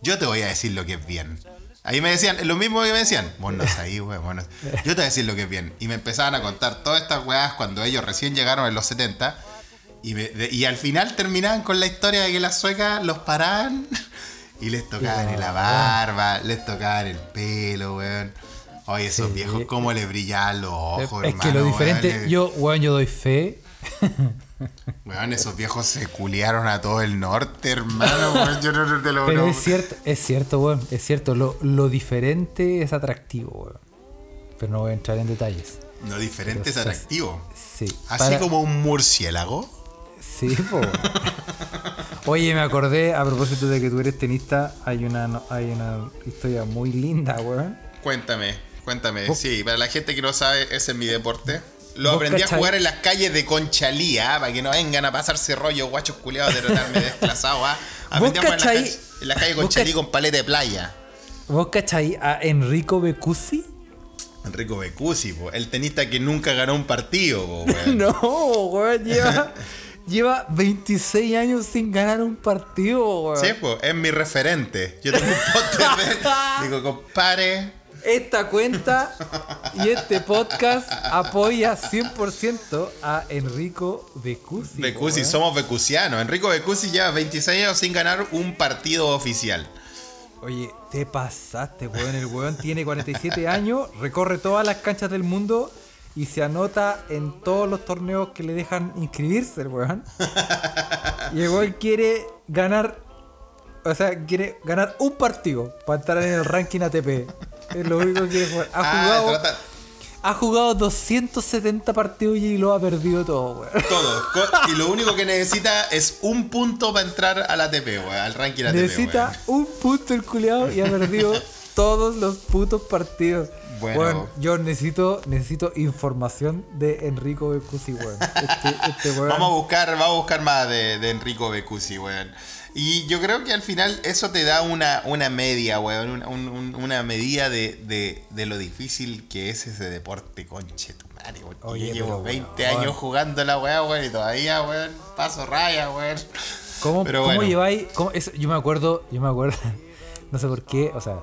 yo te voy a decir lo que es bien. Ahí me decían, lo mismo que me decían, vos no sabés, weón, vos no- yo te voy a decir lo que es bien. Y me empezaban a contar todas estas weas cuando ellos recién llegaron en los 70. Y, me- de- y al final terminaban con la historia de que las suecas los paraban y les tocaban en la barba, les tocaban el pelo, weón. Oye, esos Sí. viejos, cómo les brillaban los ojos, es que lo hermano, diferente, weón, yo, weón, yo doy fe. Weón, esos viejos se culiaron a todo el norte, hermano. weón, Yo no, te lo Pero no- es cierto, es cierto, weón, es cierto. Lo, lo diferente es atractivo, weón. Pero no voy a entrar en detalles. No, diferente es atractivo. Sí. Así para- como un murciélago. Sí, po. Oye, me acordé, a propósito de que tú eres tenista, hay una, hay una historia muy linda, weón. Cuéntame, cuéntame. ¿Vos- Sí, para la gente que no sabe, ese es mi deporte. Lo ¿Vos aprendí a jugar en las calles de Conchalía, para que no vengan a pasarse rollo, guachos culiados, de tratarme desplazado. ¿ah? Aprendí a jugar en, la cachai? calle- en la calle ¿Vos Conchalí con paleta de playa. ¿Vos cachai a Enrico Becuzzi? Enrico Becuzzi, po, el tenista que nunca ganó un partido, po, weón. No, weón, lleva, lleva 26 años sin ganar un partido, weón. Sí, po, es mi referente. Yo tengo un póster de él. Digo, compadre, Esta cuenta y este podcast apoya 100% a Enrico Becuzzi. Becuzzi, weón. somos becucianos. Enrico Becuzzi lleva 26 años sin ganar un partido oficial. Oye, te pasaste, weón. El weón tiene 47 años, recorre todas las canchas del mundo y se anota en todos los torneos que le dejan inscribirse, el weón. Y el weón quiere ganar, o sea, quiere ganar un partido para entrar en el ranking ATP. Es lo único que quiere jugar. Ha Ah, jugado, trata- ha jugado 270 partidos y lo ha perdido todo, weón. todo. Y lo único que necesita es un punto para entrar al ATP, weón, al ranking ATP. Necesita weón. un punto el culeado y ha perdido todos los putos partidos. Bueno. Bueno, yo necesito, necesito información de Enrico Becuzzi, weón. Este, este weón. Vamos a buscar, vamos a buscar más de, de Enrico Becuzzi, weón. Y yo creo que al final eso te da una, una media, weón, una, un- un- una medida de, de- de lo difícil que es ese deporte, conche tu madre, weón. Oye, yo llevo pero, 20 weón. años jugando la weá, weón, y todavía, weón, paso raya, weón. ¿Cómo, Pero cómo bueno. lleváis? cómo- eso- yo me acuerdo, yo me acuerdo, no sé por qué, o sea,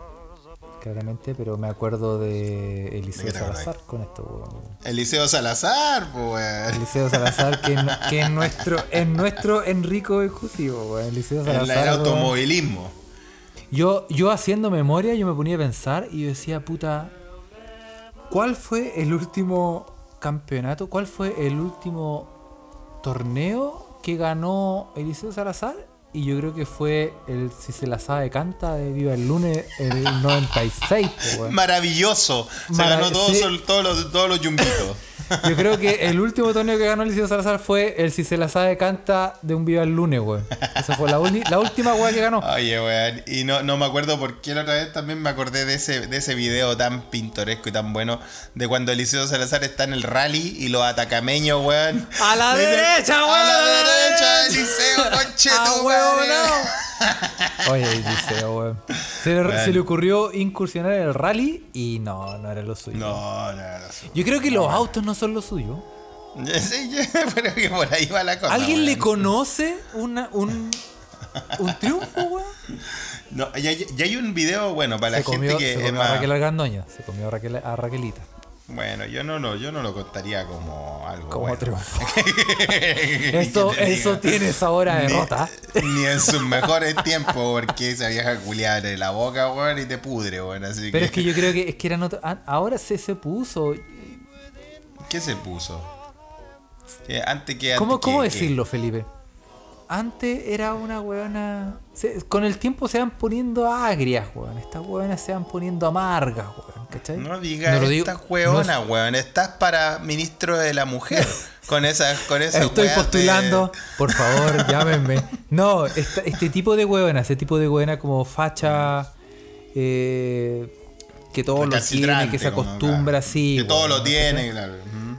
claramente, pero me acuerdo de Eliseo. Salazar con esto, weón. Eliseo Salazar, pues, weón. Eliseo Salazar, que, es- que es nuestro, es nuestro Enrico Becuzzi, weón. Eliseo Salazar. la- el weón. automovilismo. Yo, yo haciendo memoria, yo me ponía a pensar y yo decía, puta, ¿cuál fue el último campeonato? ¿Cuál fue el último torneo que ganó Eliseo Salazar y yo creo que fue el Si se la sabe canta de Viva el lunes el 96. po, weón. Maravilloso. Se Marav- ganó todos, sí. todos los, todos los yumbitos. Yo creo que el último torneo que ganó Eliseo Salazar fue el Si se la sabe canta de un Viva el lunes, weón. Esa fue la, la última weá que ganó. Oye, weón. Y no, no me acuerdo por qué la otra vez también me acordé de ese, de ese video tan pintoresco y tan bueno de cuando Eliseo Salazar está en el rally y los atacameños, weón. ¡A la derecha, weón! ¡A la ¡A la derecha! Eliseo, conche ¡Ah, huevo, madre! no! Oye, Eliseo, weón. Se, le, Weón. se le ocurrió incursionar en el rally y no, no era lo suyo. No, no, no. sí. Yo creo que los autos no son lo suyo. Sí, yo- pero que por ahí va la cosa. ¿Alguien weón. le conoce una, un, un triunfo, weón? No, ya, ya hay un video, bueno, para Se la comió, gente que se es comió a más. Raquel Argandoña. Se comió a, Raquel, a Raquelita. Bueno, yo no, lo, yo no lo contaría como algo. Como bueno. triunfo. Que Eso, tiene sabor a derrota. Ni, en sus mejores tiempos, porque esa vieja culiada de la boca, weón, y te pudre, weón. Así Pero es que yo creo que, es que eran otro- ah, Ahora se, se puso. ¿Qué se puso? Eh, antes que. ¿Cómo, antes cómo que- decirlo, Felipe? Antes era una weona. Se- con el tiempo se van poniendo agrias, weón. Estas weonas se van poniendo amargas, weón. ¿Cachai? No digas No lo digo- esta no es- weón. Estás para ministro de la mujer. con esas con esas Estoy de- postulando, por favor, llámenme. No, esta- este tipo de huevona, ese tipo de huevona como facha, eh, que todo lo tiene, que se acostumbra claro. así. Que todo weón, lo tiene, ¿cachai? claro.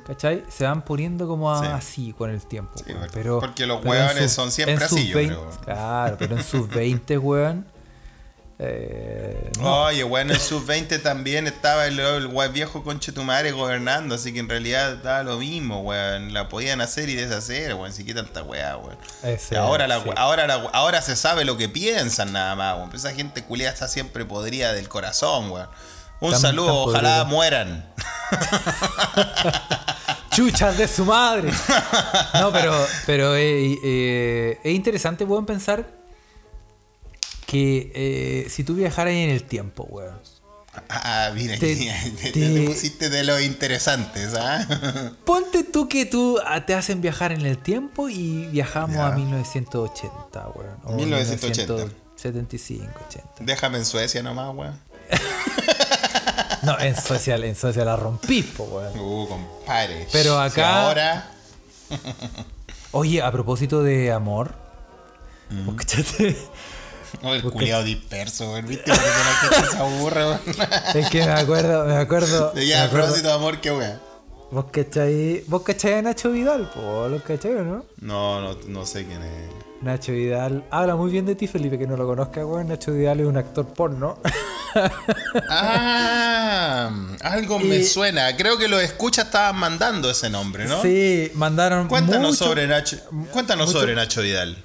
¿Cachai? Se van poniendo como a- Sí. así con el tiempo. Sí, weón, porque- pero, porque los hueones sus- son siempre así, sus yo 20 creo. Claro, pero en sus 20, weón. eh, no. Oye, bueno, en sub-20 también estaba el, el gua- viejo conche tu madre gobernando, así que en realidad daba lo mismo, weón. La podían hacer y deshacer, weón. Si qué tanta weá, weón. Ese, ahora, la, sí. ahora, la- ahora se sabe lo que piensan nada más, weón. Esa gente culiada está siempre podrida del corazón, weón. Un Tan- saludo, tan ojalá mueran. chuchas de su madre. No, pero, pero eh, eh, es interesante, weón, pensar que eh, si tú viajaras en el tiempo, weón. Ah, mira, Te- te, te- te- te pusiste de los interesantes, ¿ah? Ponte tú que tú ah, te hacen viajar en el tiempo y viajamos Ya. a 1980, weón. o 1980. 1975, 80. Déjame en Suecia nomás, weón. No, en social, en social la rompís, po, weón. Uh, compadre. Pero Si acá- ahora. Oye, a propósito de amor, Mm. ¿vos cachaste? No, el culiado disperso, weón. ¿Viste? Porque la gente se aburre, weón. Es que me acuerdo, me acuerdo. Ya, a propósito de amor, qué weón. ¿Vos cachai, vos cachai a Nacho Vidal? Po, ¿Lo cachai o no? No, no, no sé quién es. Nacho Vidal habla muy bien de ti, Felipe, que no lo conozca, weón. Nacho Vidal es un actor porno. Ah, algo me suena. Creo que los escuchas estaban mandando ese nombre, ¿no? Sí, mandaron. Cuéntanos mucho- sobre Nacho. Cuéntanos mucho- sobre Nacho Vidal.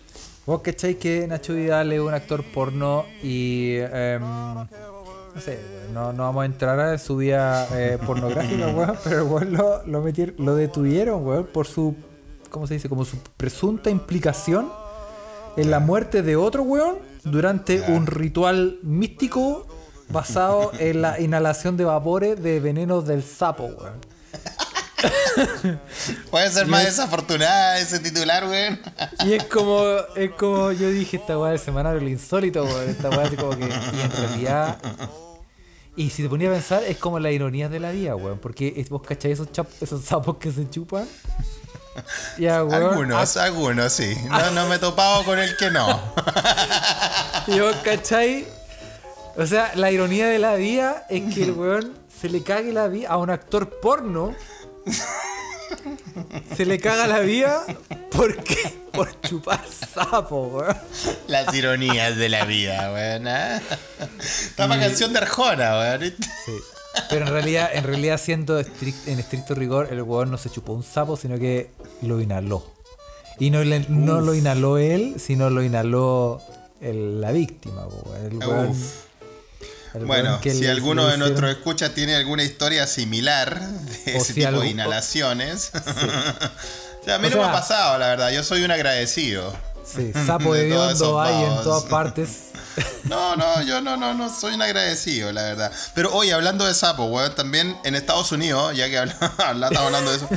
Vos cachai que Nacho Vidal es un actor porno y. em, no sé, no, no vamos a entrar a su vida eh, pornográfica, weón, pero weón lo, lo, metieron- lo detuvieron, weón, por su. ¿Cómo se dice? Como su presunta implicación en la muerte de otro weón durante un ritual místico basado en la inhalación de vapores de venenos del sapo, weón. Puede ser más desafortunada ese titular, weón. Y es como, es como yo dije, esta weá del semanario, lo insólito, weón. Esta weá así como que, y en realidad. Y si te ponía a pensar, es como la ironía de la vida, weón. Porque vos cacháis esos, esos sapos que se chupan. Ya, weón. Algunos, algunos, sí. No, no me he topado con el que no. Y vos cacháis. O sea, la ironía de la vida es que el weón se le cague la vida a un actor porno. Se le caga la vida porque por chupar sapo, weón. Las ironías de la vida, weón. Está para canción de Arjona, weón. Sí. Pero en realidad, en realidad siendo estric- en estricto rigor, el weón no se chupó un sapo, sino que lo inhaló. Y no, le- no lo inhaló él, sino lo inhaló el- la víctima. El el Bueno, si le- alguno le de nuestros escuchas tiene alguna historia similar de ese si tipo algo- de inhalaciones. o sea, a mí O no me ha pasado, la verdad. Yo soy un agradecido. Sí, sapo de de hay en todas partes. No, no, yo no, no, no soy un agradecido, la verdad. Pero hoy, hablando de sapos, weón, también en Estados Unidos, ya que habla- habla- estamos hablando de eso,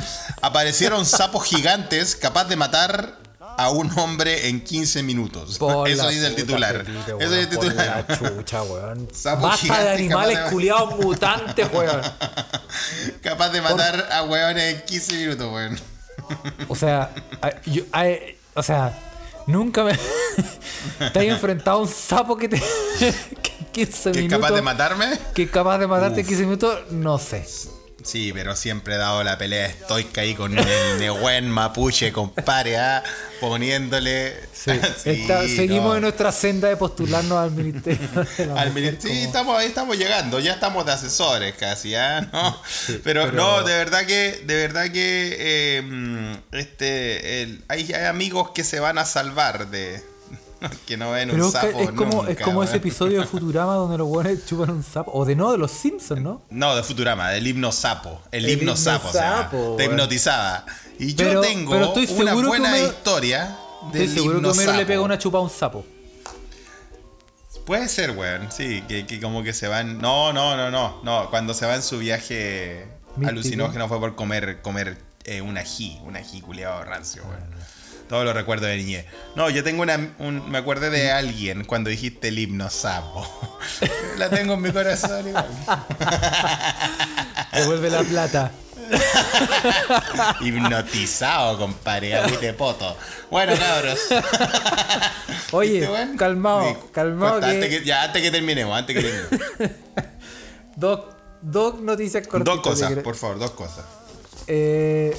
aparecieron sapos gigantes capaz de matar a un hombre en 15 minutos. Por Eso dice el titular. Eso dice el por titular. la chucha, weón. Sapo Basta gigante de animales de- culiados mutantes, weón. Capaz de matar a weones en 15 minutos, weón. O sea, yo- o sea, nunca me. te has enfrentado a un sapo que te. que en 15 ¿Que es capaz de matarme? que es capaz de matarte en Uf. 15 minutos, no sé. Sí, pero siempre he dado la pelea estoica ahí con el Nehuen Mapuche, compadre, ¿ah? poniéndole. Sí. Sí, Esta- seguimos en nuestra senda de postularnos al ministerio de la Al Mujer sí, estamos ahí, estamos llegando, ya estamos de asesores casi, ¿ah? ¿No? pero, pero- no, de verdad que, de verdad que eh, mm, este, el- hay, hay amigos que se van a salvar de que no ven Pero un sapo es como, es nunca, como ese episodio de Futurama donde los buenos chupan un sapo. O de no, de los Simpsons, ¿no? No, de Futurama, del himno sapo. El, El himno himno sapo, o sea, sapo, te hipnotizaba. Y yo tengo pero estoy una que buena Homero- historia del Estoy seguro que himno Homero le pega una chupa a un sapo. Puede ser, weón, sí, que, que como que se van... No, no, no, no, no, cuando se va en su viaje Místico. alucinógeno fue por comer, comer eh, un ají, un ají culiado rancio, weón. Todo lo recuerdo de niñez. No, yo tengo una... un- me acordé de alguien cuando dijiste el himno sapo. La tengo en mi corazón igual. Devuelve la plata. Hipnotizado, compadre, agüite poto. Bueno, cabros. Oye, calmado, calmado que, antes que- Ya, antes que terminemos, antes que terminemos. Dos, dos noticias cortitas. dos cosas, por favor, dos cosas. Eh,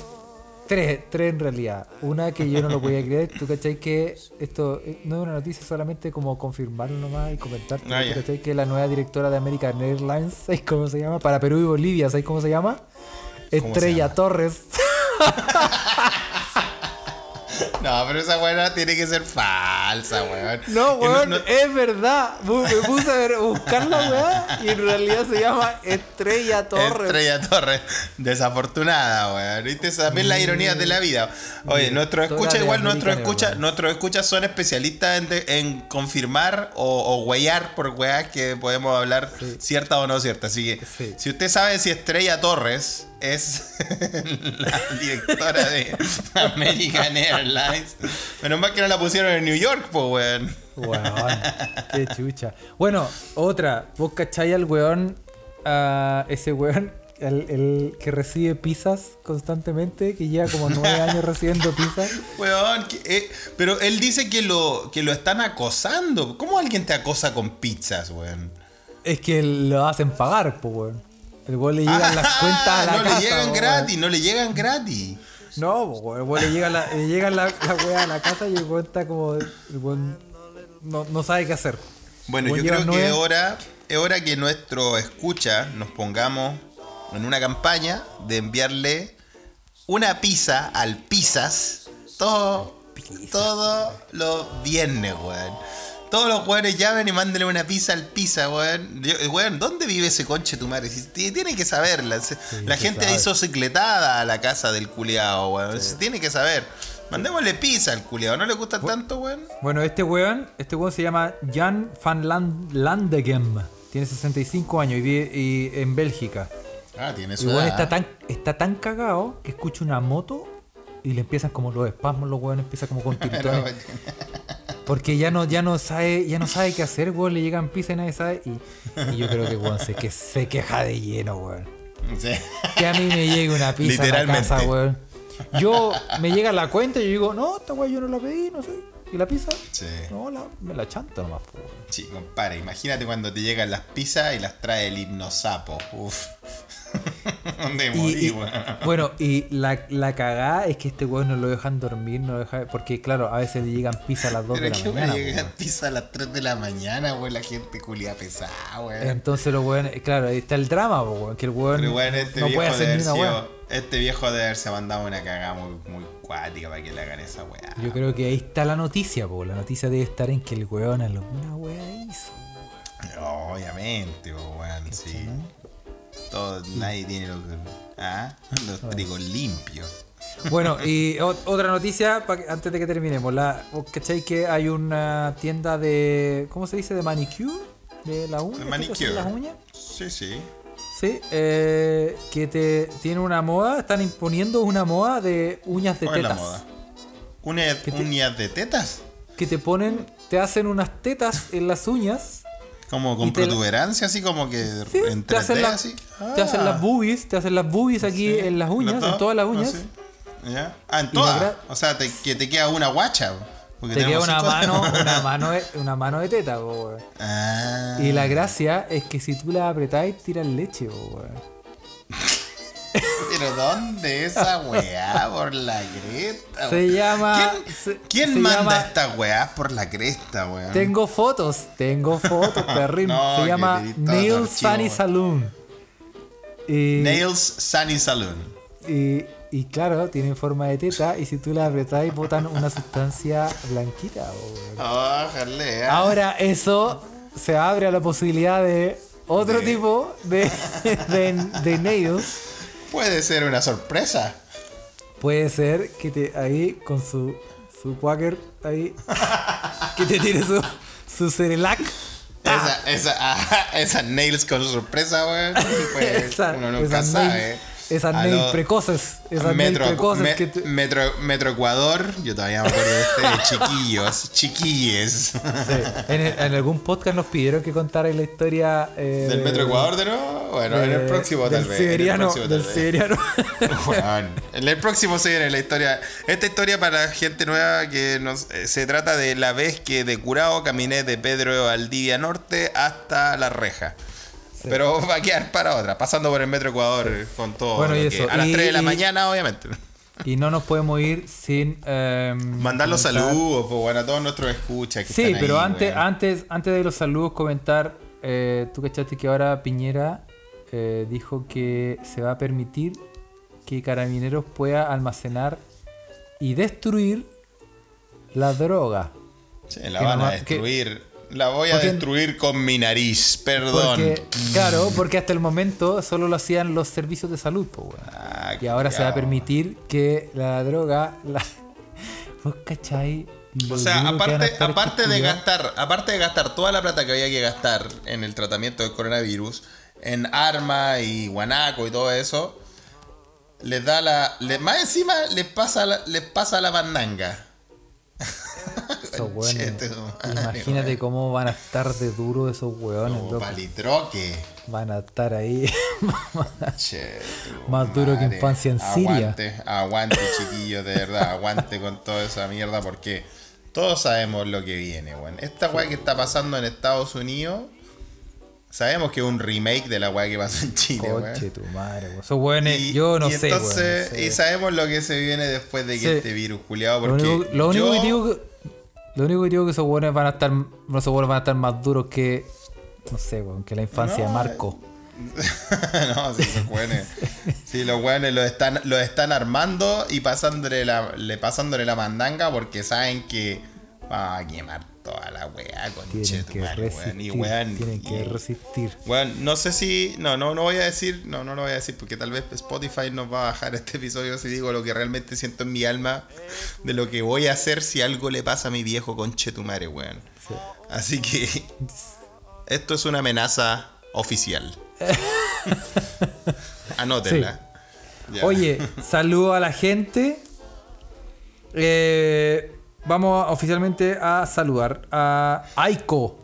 tres, tres en realidad. Una que yo no lo podía creer. ¿Tú cachai que esto eh, no es una noticia solamente como confirmarlo nomás y comentar? Ah, ¿Tú ya. cachai que la nueva directora de American Airlines, ¿sabes cómo se llama? Para Perú y Bolivia, ¿sabes cómo se llama? se Estrella llama? Torres. No, pero esa weá tiene que ser falsa, weón. No, weón, no- es verdad. Me puse a ver- buscar la weá y en realidad se llama Estrella Torres. Estrella Torres, desafortunada, weón. ¿Viste? También las ironías de la vida. Oye, escuchas, de igual escuchas, Airlines. nuestros escuchas son especialistas en, de- en confirmar o, o huellar por weas que podemos hablar Sí. cierta o no cierta. Así que, Sí. si usted sabe si Estrella Torres es la directora de American Airlines, menos mal que no la pusieron en New York, pues, weón. Weón, qué chucha. Bueno, otra. ¿Vos cachai al weón? a ese weón, el, el que recibe pizzas constantemente, que lleva como nueve años recibiendo pizzas. Weón, que- eh, pero él dice que lo, que lo están acosando. ¿Cómo alguien te acosa con pizzas, weón? Es que lo hacen pagar, pues weón. El weón le llegan las Ah, cuentas a la no casa. le llegan gratis, no le llegan gratis. No, el weón le llega la, le llega la, la weá a la casa y el weón está como. El weón no, no sabe qué hacer. Bueno, yo creo que es hora, es hora que nuestro escucha nos pongamos en una campaña de enviarle una pizza al pizzas todo, todos los viernes, weón. Todos los weones llamen y mándenle una pizza al pizza, weón. Weón, ¿dónde vive ese conche tu madre? Tiene que saberla. La gente sabe. hizo cicletada a la casa del culiao, weón. Tiene que saber. Mandémosle pizza al culiao. ¿No le gusta tanto, weón? Bueno, este weón, este weón se llama Jan van Land- Landegem. Tiene 65 años y vive y- en Bélgica. Ah, tiene Y su weón edad. está tan, está tan cagado que escucha una moto y le empiezan como los espasmos, los weones empiezan como con tiritones. Porque ya no, ya no sabe, ya no sabe qué hacer, weón, le llegan pizza y nadie sabe. Y, y yo creo que weón se, que se queja de lleno, weón. Sí. Que a mí me llegue una pizza a la casa, weón. Yo me llega la cuenta y yo digo, no, esta weón yo no la pedí, no sé. ¿Y la pizza? Sí. No, la, me la chanto nomás, po, weón. Sí, compadre, imagínate cuando te llegan las pizzas y las trae el himno sapo. Uf. De Y- morí, y- weón. bueno, y la, la cagada es que este weón no lo dejan dormir, no lo deja, porque claro, a veces le llegan pizza a las 2 de Pero la que me mañana. llegan weón. pizza a las 3 de la mañana, weón, la gente culia pesada, weón. Entonces los weones, claro, ahí está el drama, weón, que el weón Pero weón, este no puede hacer ni una sido- Este viejo debe haberse mandado una cagada muy, muy cuática para que le hagan esa weá. Yo creo que ahí está la noticia, po. La noticia debe estar en que el weón alguna weá hizo. Obviamente, po, weón, sí. Todo, nadie tiene los, ah, los trigos limpios. Bueno, y otra noticia antes de que terminemos. La, ¿vos ¿Cachai que hay una tienda de. ¿Cómo se dice? De manicure? De la uña. De ¿que te manicure. las uñas? Sí, sí. Sí, eh, que te tiene una moda, están imponiendo una moda de uñas de ¿Cuál es la tetas. moda? ¿Uñas, ¿Qué te- uñas de tetas? Que te ponen, te hacen unas tetas en las uñas. Como con te protuberancia, así como que Sí, te, 3D, hacen la- así. te hacen Ah, las boobies, te hacen las boobies aquí sí. en las uñas, ¿Los en todas las uñas. Ah, sí. ¿Ya? Ah, en todas. O sea, te- que te queda una guacha. Porque Te queda una mano, una mano, de, una mano de teta, po, weón. Ah. Y la gracia es que si tú la apretáis, tiras leche, po, weón. Pero ¿dónde esa weá por la cresta? Se llama- ¿Quién, se- quién se manda llama- estas weás por la cresta, weón? Tengo fotos, tengo fotos, perrín. No, Se llama tenés todo Nail archivo, Sunny. Saloon. Y, Nails Sunny Saloon. y, y claro, tienen forma de teta y si tú la apretáis botan una sustancia blanquita. ¿eh? Ahora eso se abre a la posibilidad de otro De- tipo de, de, de nails. Puede ser una sorpresa. Puede ser que te ahí con su su quaker ahí que te tire su su Cerelac. Esa, esa, ah, esas nails con sorpresa, weón. Pues, Esa- uno nunca sabe. nail- esas nails precoces, esas Metro, precoces me- que te- metro, Metro Ecuador, yo todavía me acuerdo de este de chiquillos, chiquilles. Sí. En, el- en algún podcast nos pidieron que contara la historia eh, ¿Del de- Metro Ecuador de nuevo? Bueno, en el próximo del tal vez. en el Siberiano, próximo, del siberiano. Weón, en el próximo se viene la historia. Esta historia para gente nueva que nos, eh, se trata de la vez que de Curao caminé de Pedro Valdivia Norte hasta La Reja. Pero va a quedar para otra, pasando por el Metro Ecuador con todo. Bueno, y que- eso, a las y- 3 de la y- mañana, obviamente. y no nos podemos ir sin em, Mandar los saludos, pues bueno, a todos nuestros escuchas que Sí, están pero ahí, antes, antes, antes de los saludos comentar, eh, tú cachaste que ahora Piñera eh, dijo que se va a permitir que Carabineros pueda almacenar y destruir la droga. Sí, la que van a que- destruir. La voy a Porque- destruir con mi nariz, perdón. Porque, claro, porque hasta el momento solo lo hacían los servicios de salud, po. Ah, Y ahora se va a permitir que la droga, la... ¿Vos cachai? O sea, aparte, aparte de gastar, aparte de gastar toda la plata que había que gastar en el tratamiento del coronavirus, en armas y guanaco y todo eso, les da la. más encima les pasa la, les pasa la mandanga. Esos madre, Imagínate cómo van a estar de duro esos weones, Como palitroque. Van a estar ahí. Che, Más duro que infancia en Siria. Aguante, aguante, chiquillos, de verdad. Aguante con toda esa mierda porque todos sabemos lo que viene, weón. Esta weá que está pasando en Estados Unidos, sabemos que es un remake de la weá que pasó en Chile. Coche tu madre, weón. Esos weones, Y- yo no y sé, entonces, weón, no sé. Y sabemos lo que se viene después de que Sí. este virus culiado, Lo porque único, lo único yo- que digo que. Lo único que digo que esos weones van a estar. Esos weones van a estar más duros que. No sé, weón, que la infancia de Marco. no, sí, los weones. Sí, los weones lo están, lo están armando y pasándole la, le pasándole la mandanga porque saben que va a quemar toda la weá con Tienen que weón. Y weón. tienen que resistir. weón, no sé si. No, no, no voy a decir. No, no lo voy a decir porque tal vez Spotify nos va a bajar este episodio si digo lo que realmente siento en mi alma de lo que voy a hacer si algo le pasa a mi viejo conchetumare, weón. Sí. Así que. Esto es una amenaza oficial. Anótenla. Oye, saludo a la gente. Eh, vamos oficialmente a saludar a Aiko.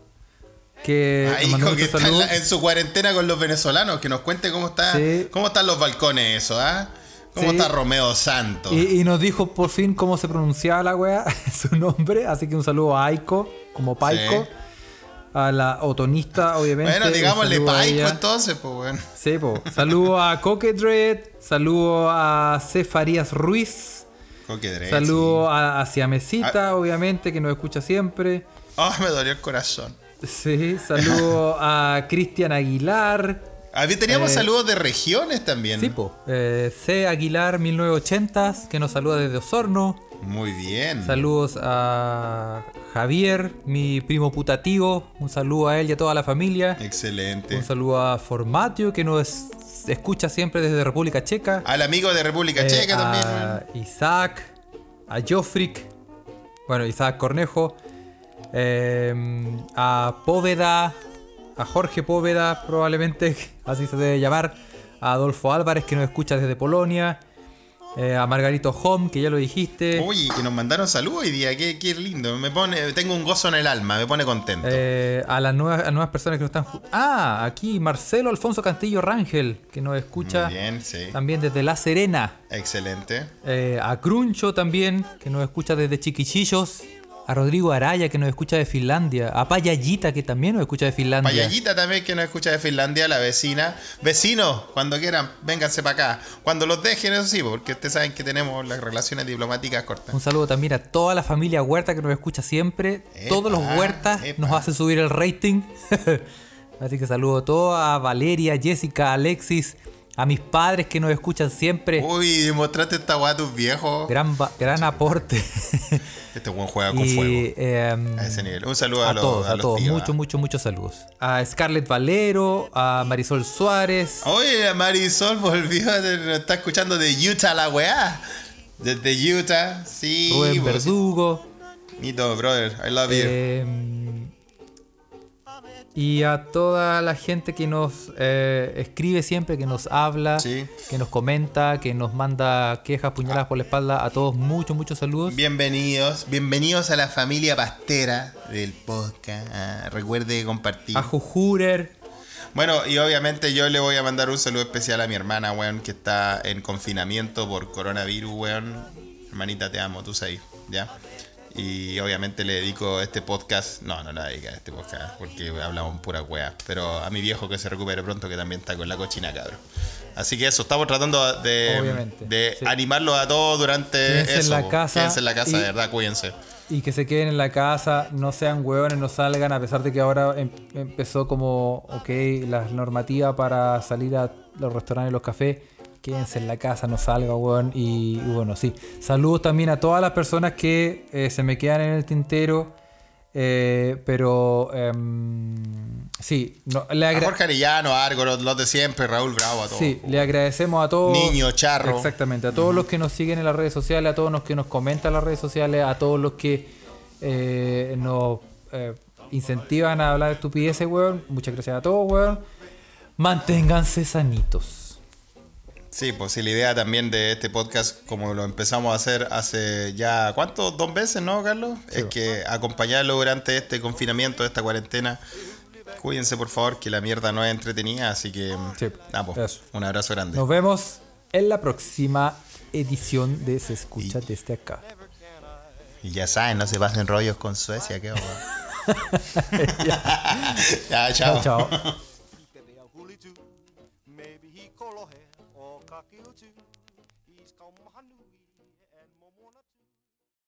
Que como que muchos está en, la- saludos. en su cuarentena con los venezolanos, que nos cuente cómo está, Sí. cómo están los balcones eso, ¿ah? ¿Cómo Sí. está Romeo Santos? Y, y nos dijo por fin cómo se pronunciaba la wea, su nombre. Así que un saludo a Aiko, como Paiko. Sí. A la otonista, obviamente. bueno, digámosle Paico entonces, pues bueno. Sí, po. Saludo a Coquedred. Saludo a Cefarías Ruiz. Coquedre, Saludo a, a Siamesita, Ah. obviamente, que nos escucha siempre. Oh, me dolió el corazón. Sí, saludo a Cristian Aguilar. Ah, teníamos Eh, saludos de regiones también. Sí, po. Eh, C. Aguilar 1980, que nos saluda desde Osorno. Muy bien. Saludos a Javier, mi primo putativo. Un saludo a él y a toda la familia. Excelente. Un saludo a Formatio, que nos escucha siempre desde República Checa. Al amigo de República Eh, Checa también. a. Isaac, a Jofric, bueno, Isaac Cornejo, eh, a Póveda, a Jorge Póveda, probablemente, así se debe llamar, a Adolfo Álvarez, que nos escucha desde Polonia, eh, a Margarito Home, que ya lo dijiste. Oye, que nos mandaron saludos hoy día, qué, qué lindo. Me pone, tengo un gozo en el alma, me pone contento. Eh, a las nuevas, a nuevas personas que nos están. Ah, aquí Marcelo Alfonso Cantillo Rangel, que nos escucha Muy bien, sí. también desde La Serena. Excelente. Eh, a Cruncho también, que nos escucha desde Chiquichillos. A Rodrigo Araya, que nos escucha de Finlandia. A Payallita, que también nos escucha de Finlandia. Payallita también que nos escucha de Finlandia, la vecina. Vecinos, cuando quieran, vénganse para acá. Cuando los dejen, eso sí, porque ustedes saben que tenemos las relaciones diplomáticas cortas. Un saludo también a toda la familia Huerta que nos escucha siempre. Epa, Todos los Huertas epa. nos hace subir el rating. Así que saludo a todos, a Valeria, Jessica, Alexis, a mis padres que nos escuchan siempre. Uy, demostraste esta weá a tus viejos. Gran, gran aporte. Este buen juega con fuego. y em, A ese nivel. Un saludo a, a los todos, a los todos. Muchos, ¿ah? muchos, muchos saludos. A Scarlett Valero, a Marisol Suárez. Oye, Marisol volvió, está escuchando de Utah la weá. Desde Utah, sí. Rubén Verdugo. Nito, brother, I love you. Y a toda la gente que nos eh, escribe siempre, que nos habla, Sí. que nos comenta, que nos manda quejas, puñaladas por la espalda. A todos muchos, muchos saludos. Bienvenidos, bienvenidos a la familia pastera del podcast. Ah, recuerde compartir. A Jujurer. Bueno, y obviamente yo le voy a mandar un saludo especial a mi hermana, weón, que está en confinamiento por coronavirus, weón. Hermanita, te amo, tú sabes, ¿ya? Y obviamente le dedico este podcast, no, no le dedico a este podcast, porque hablamos pura weá, pero a mi viejo que se recupere pronto, que también está con la cochina, cabrón. Así que eso, estamos tratando de, de sí. animarlos a todos durante Quédense en eso. la po. casa Quédense en la casa, y- de verdad, cuídense. Y que se queden en la casa, no sean hueones, no salgan, a pesar de que ahora em- empezó como, ok, la normativa para salir a los restaurantes y los cafés. Quédense en la casa, no salga, hueón. Y, y bueno, sí. Saludos también a todas las personas que eh, se me quedan en el tintero. eh, pero, em, sí, no, le A Jorge Arellano, Argo, los, los de siempre, Raúl Bravo, a todos. Sí, le agradecemos a todos. Niño, charro. Exactamente, a todos los que nos siguen en las redes sociales, a todos los que nos comentan en las redes sociales, a todos los que eh, nos incentivan a hablar de estupideces, weón. Muchas gracias a todos, weón. Manténganse sanitos. Sí, pues sí, la idea también de este podcast, como lo empezamos a hacer hace ya, ¿cuánto? ¿Dos veces, no, Carlos? es que acompañarlo durante este confinamiento, esta cuarentena. Cuídense, por favor, que la mierda no es entretenida, así que... Sí, nada, pues, un abrazo grande. Nos vemos en la próxima edición de Se Escucha desde acá. Y ya saben, no se pasen rollos con Suecia, qué ya, chao. Chao, chao.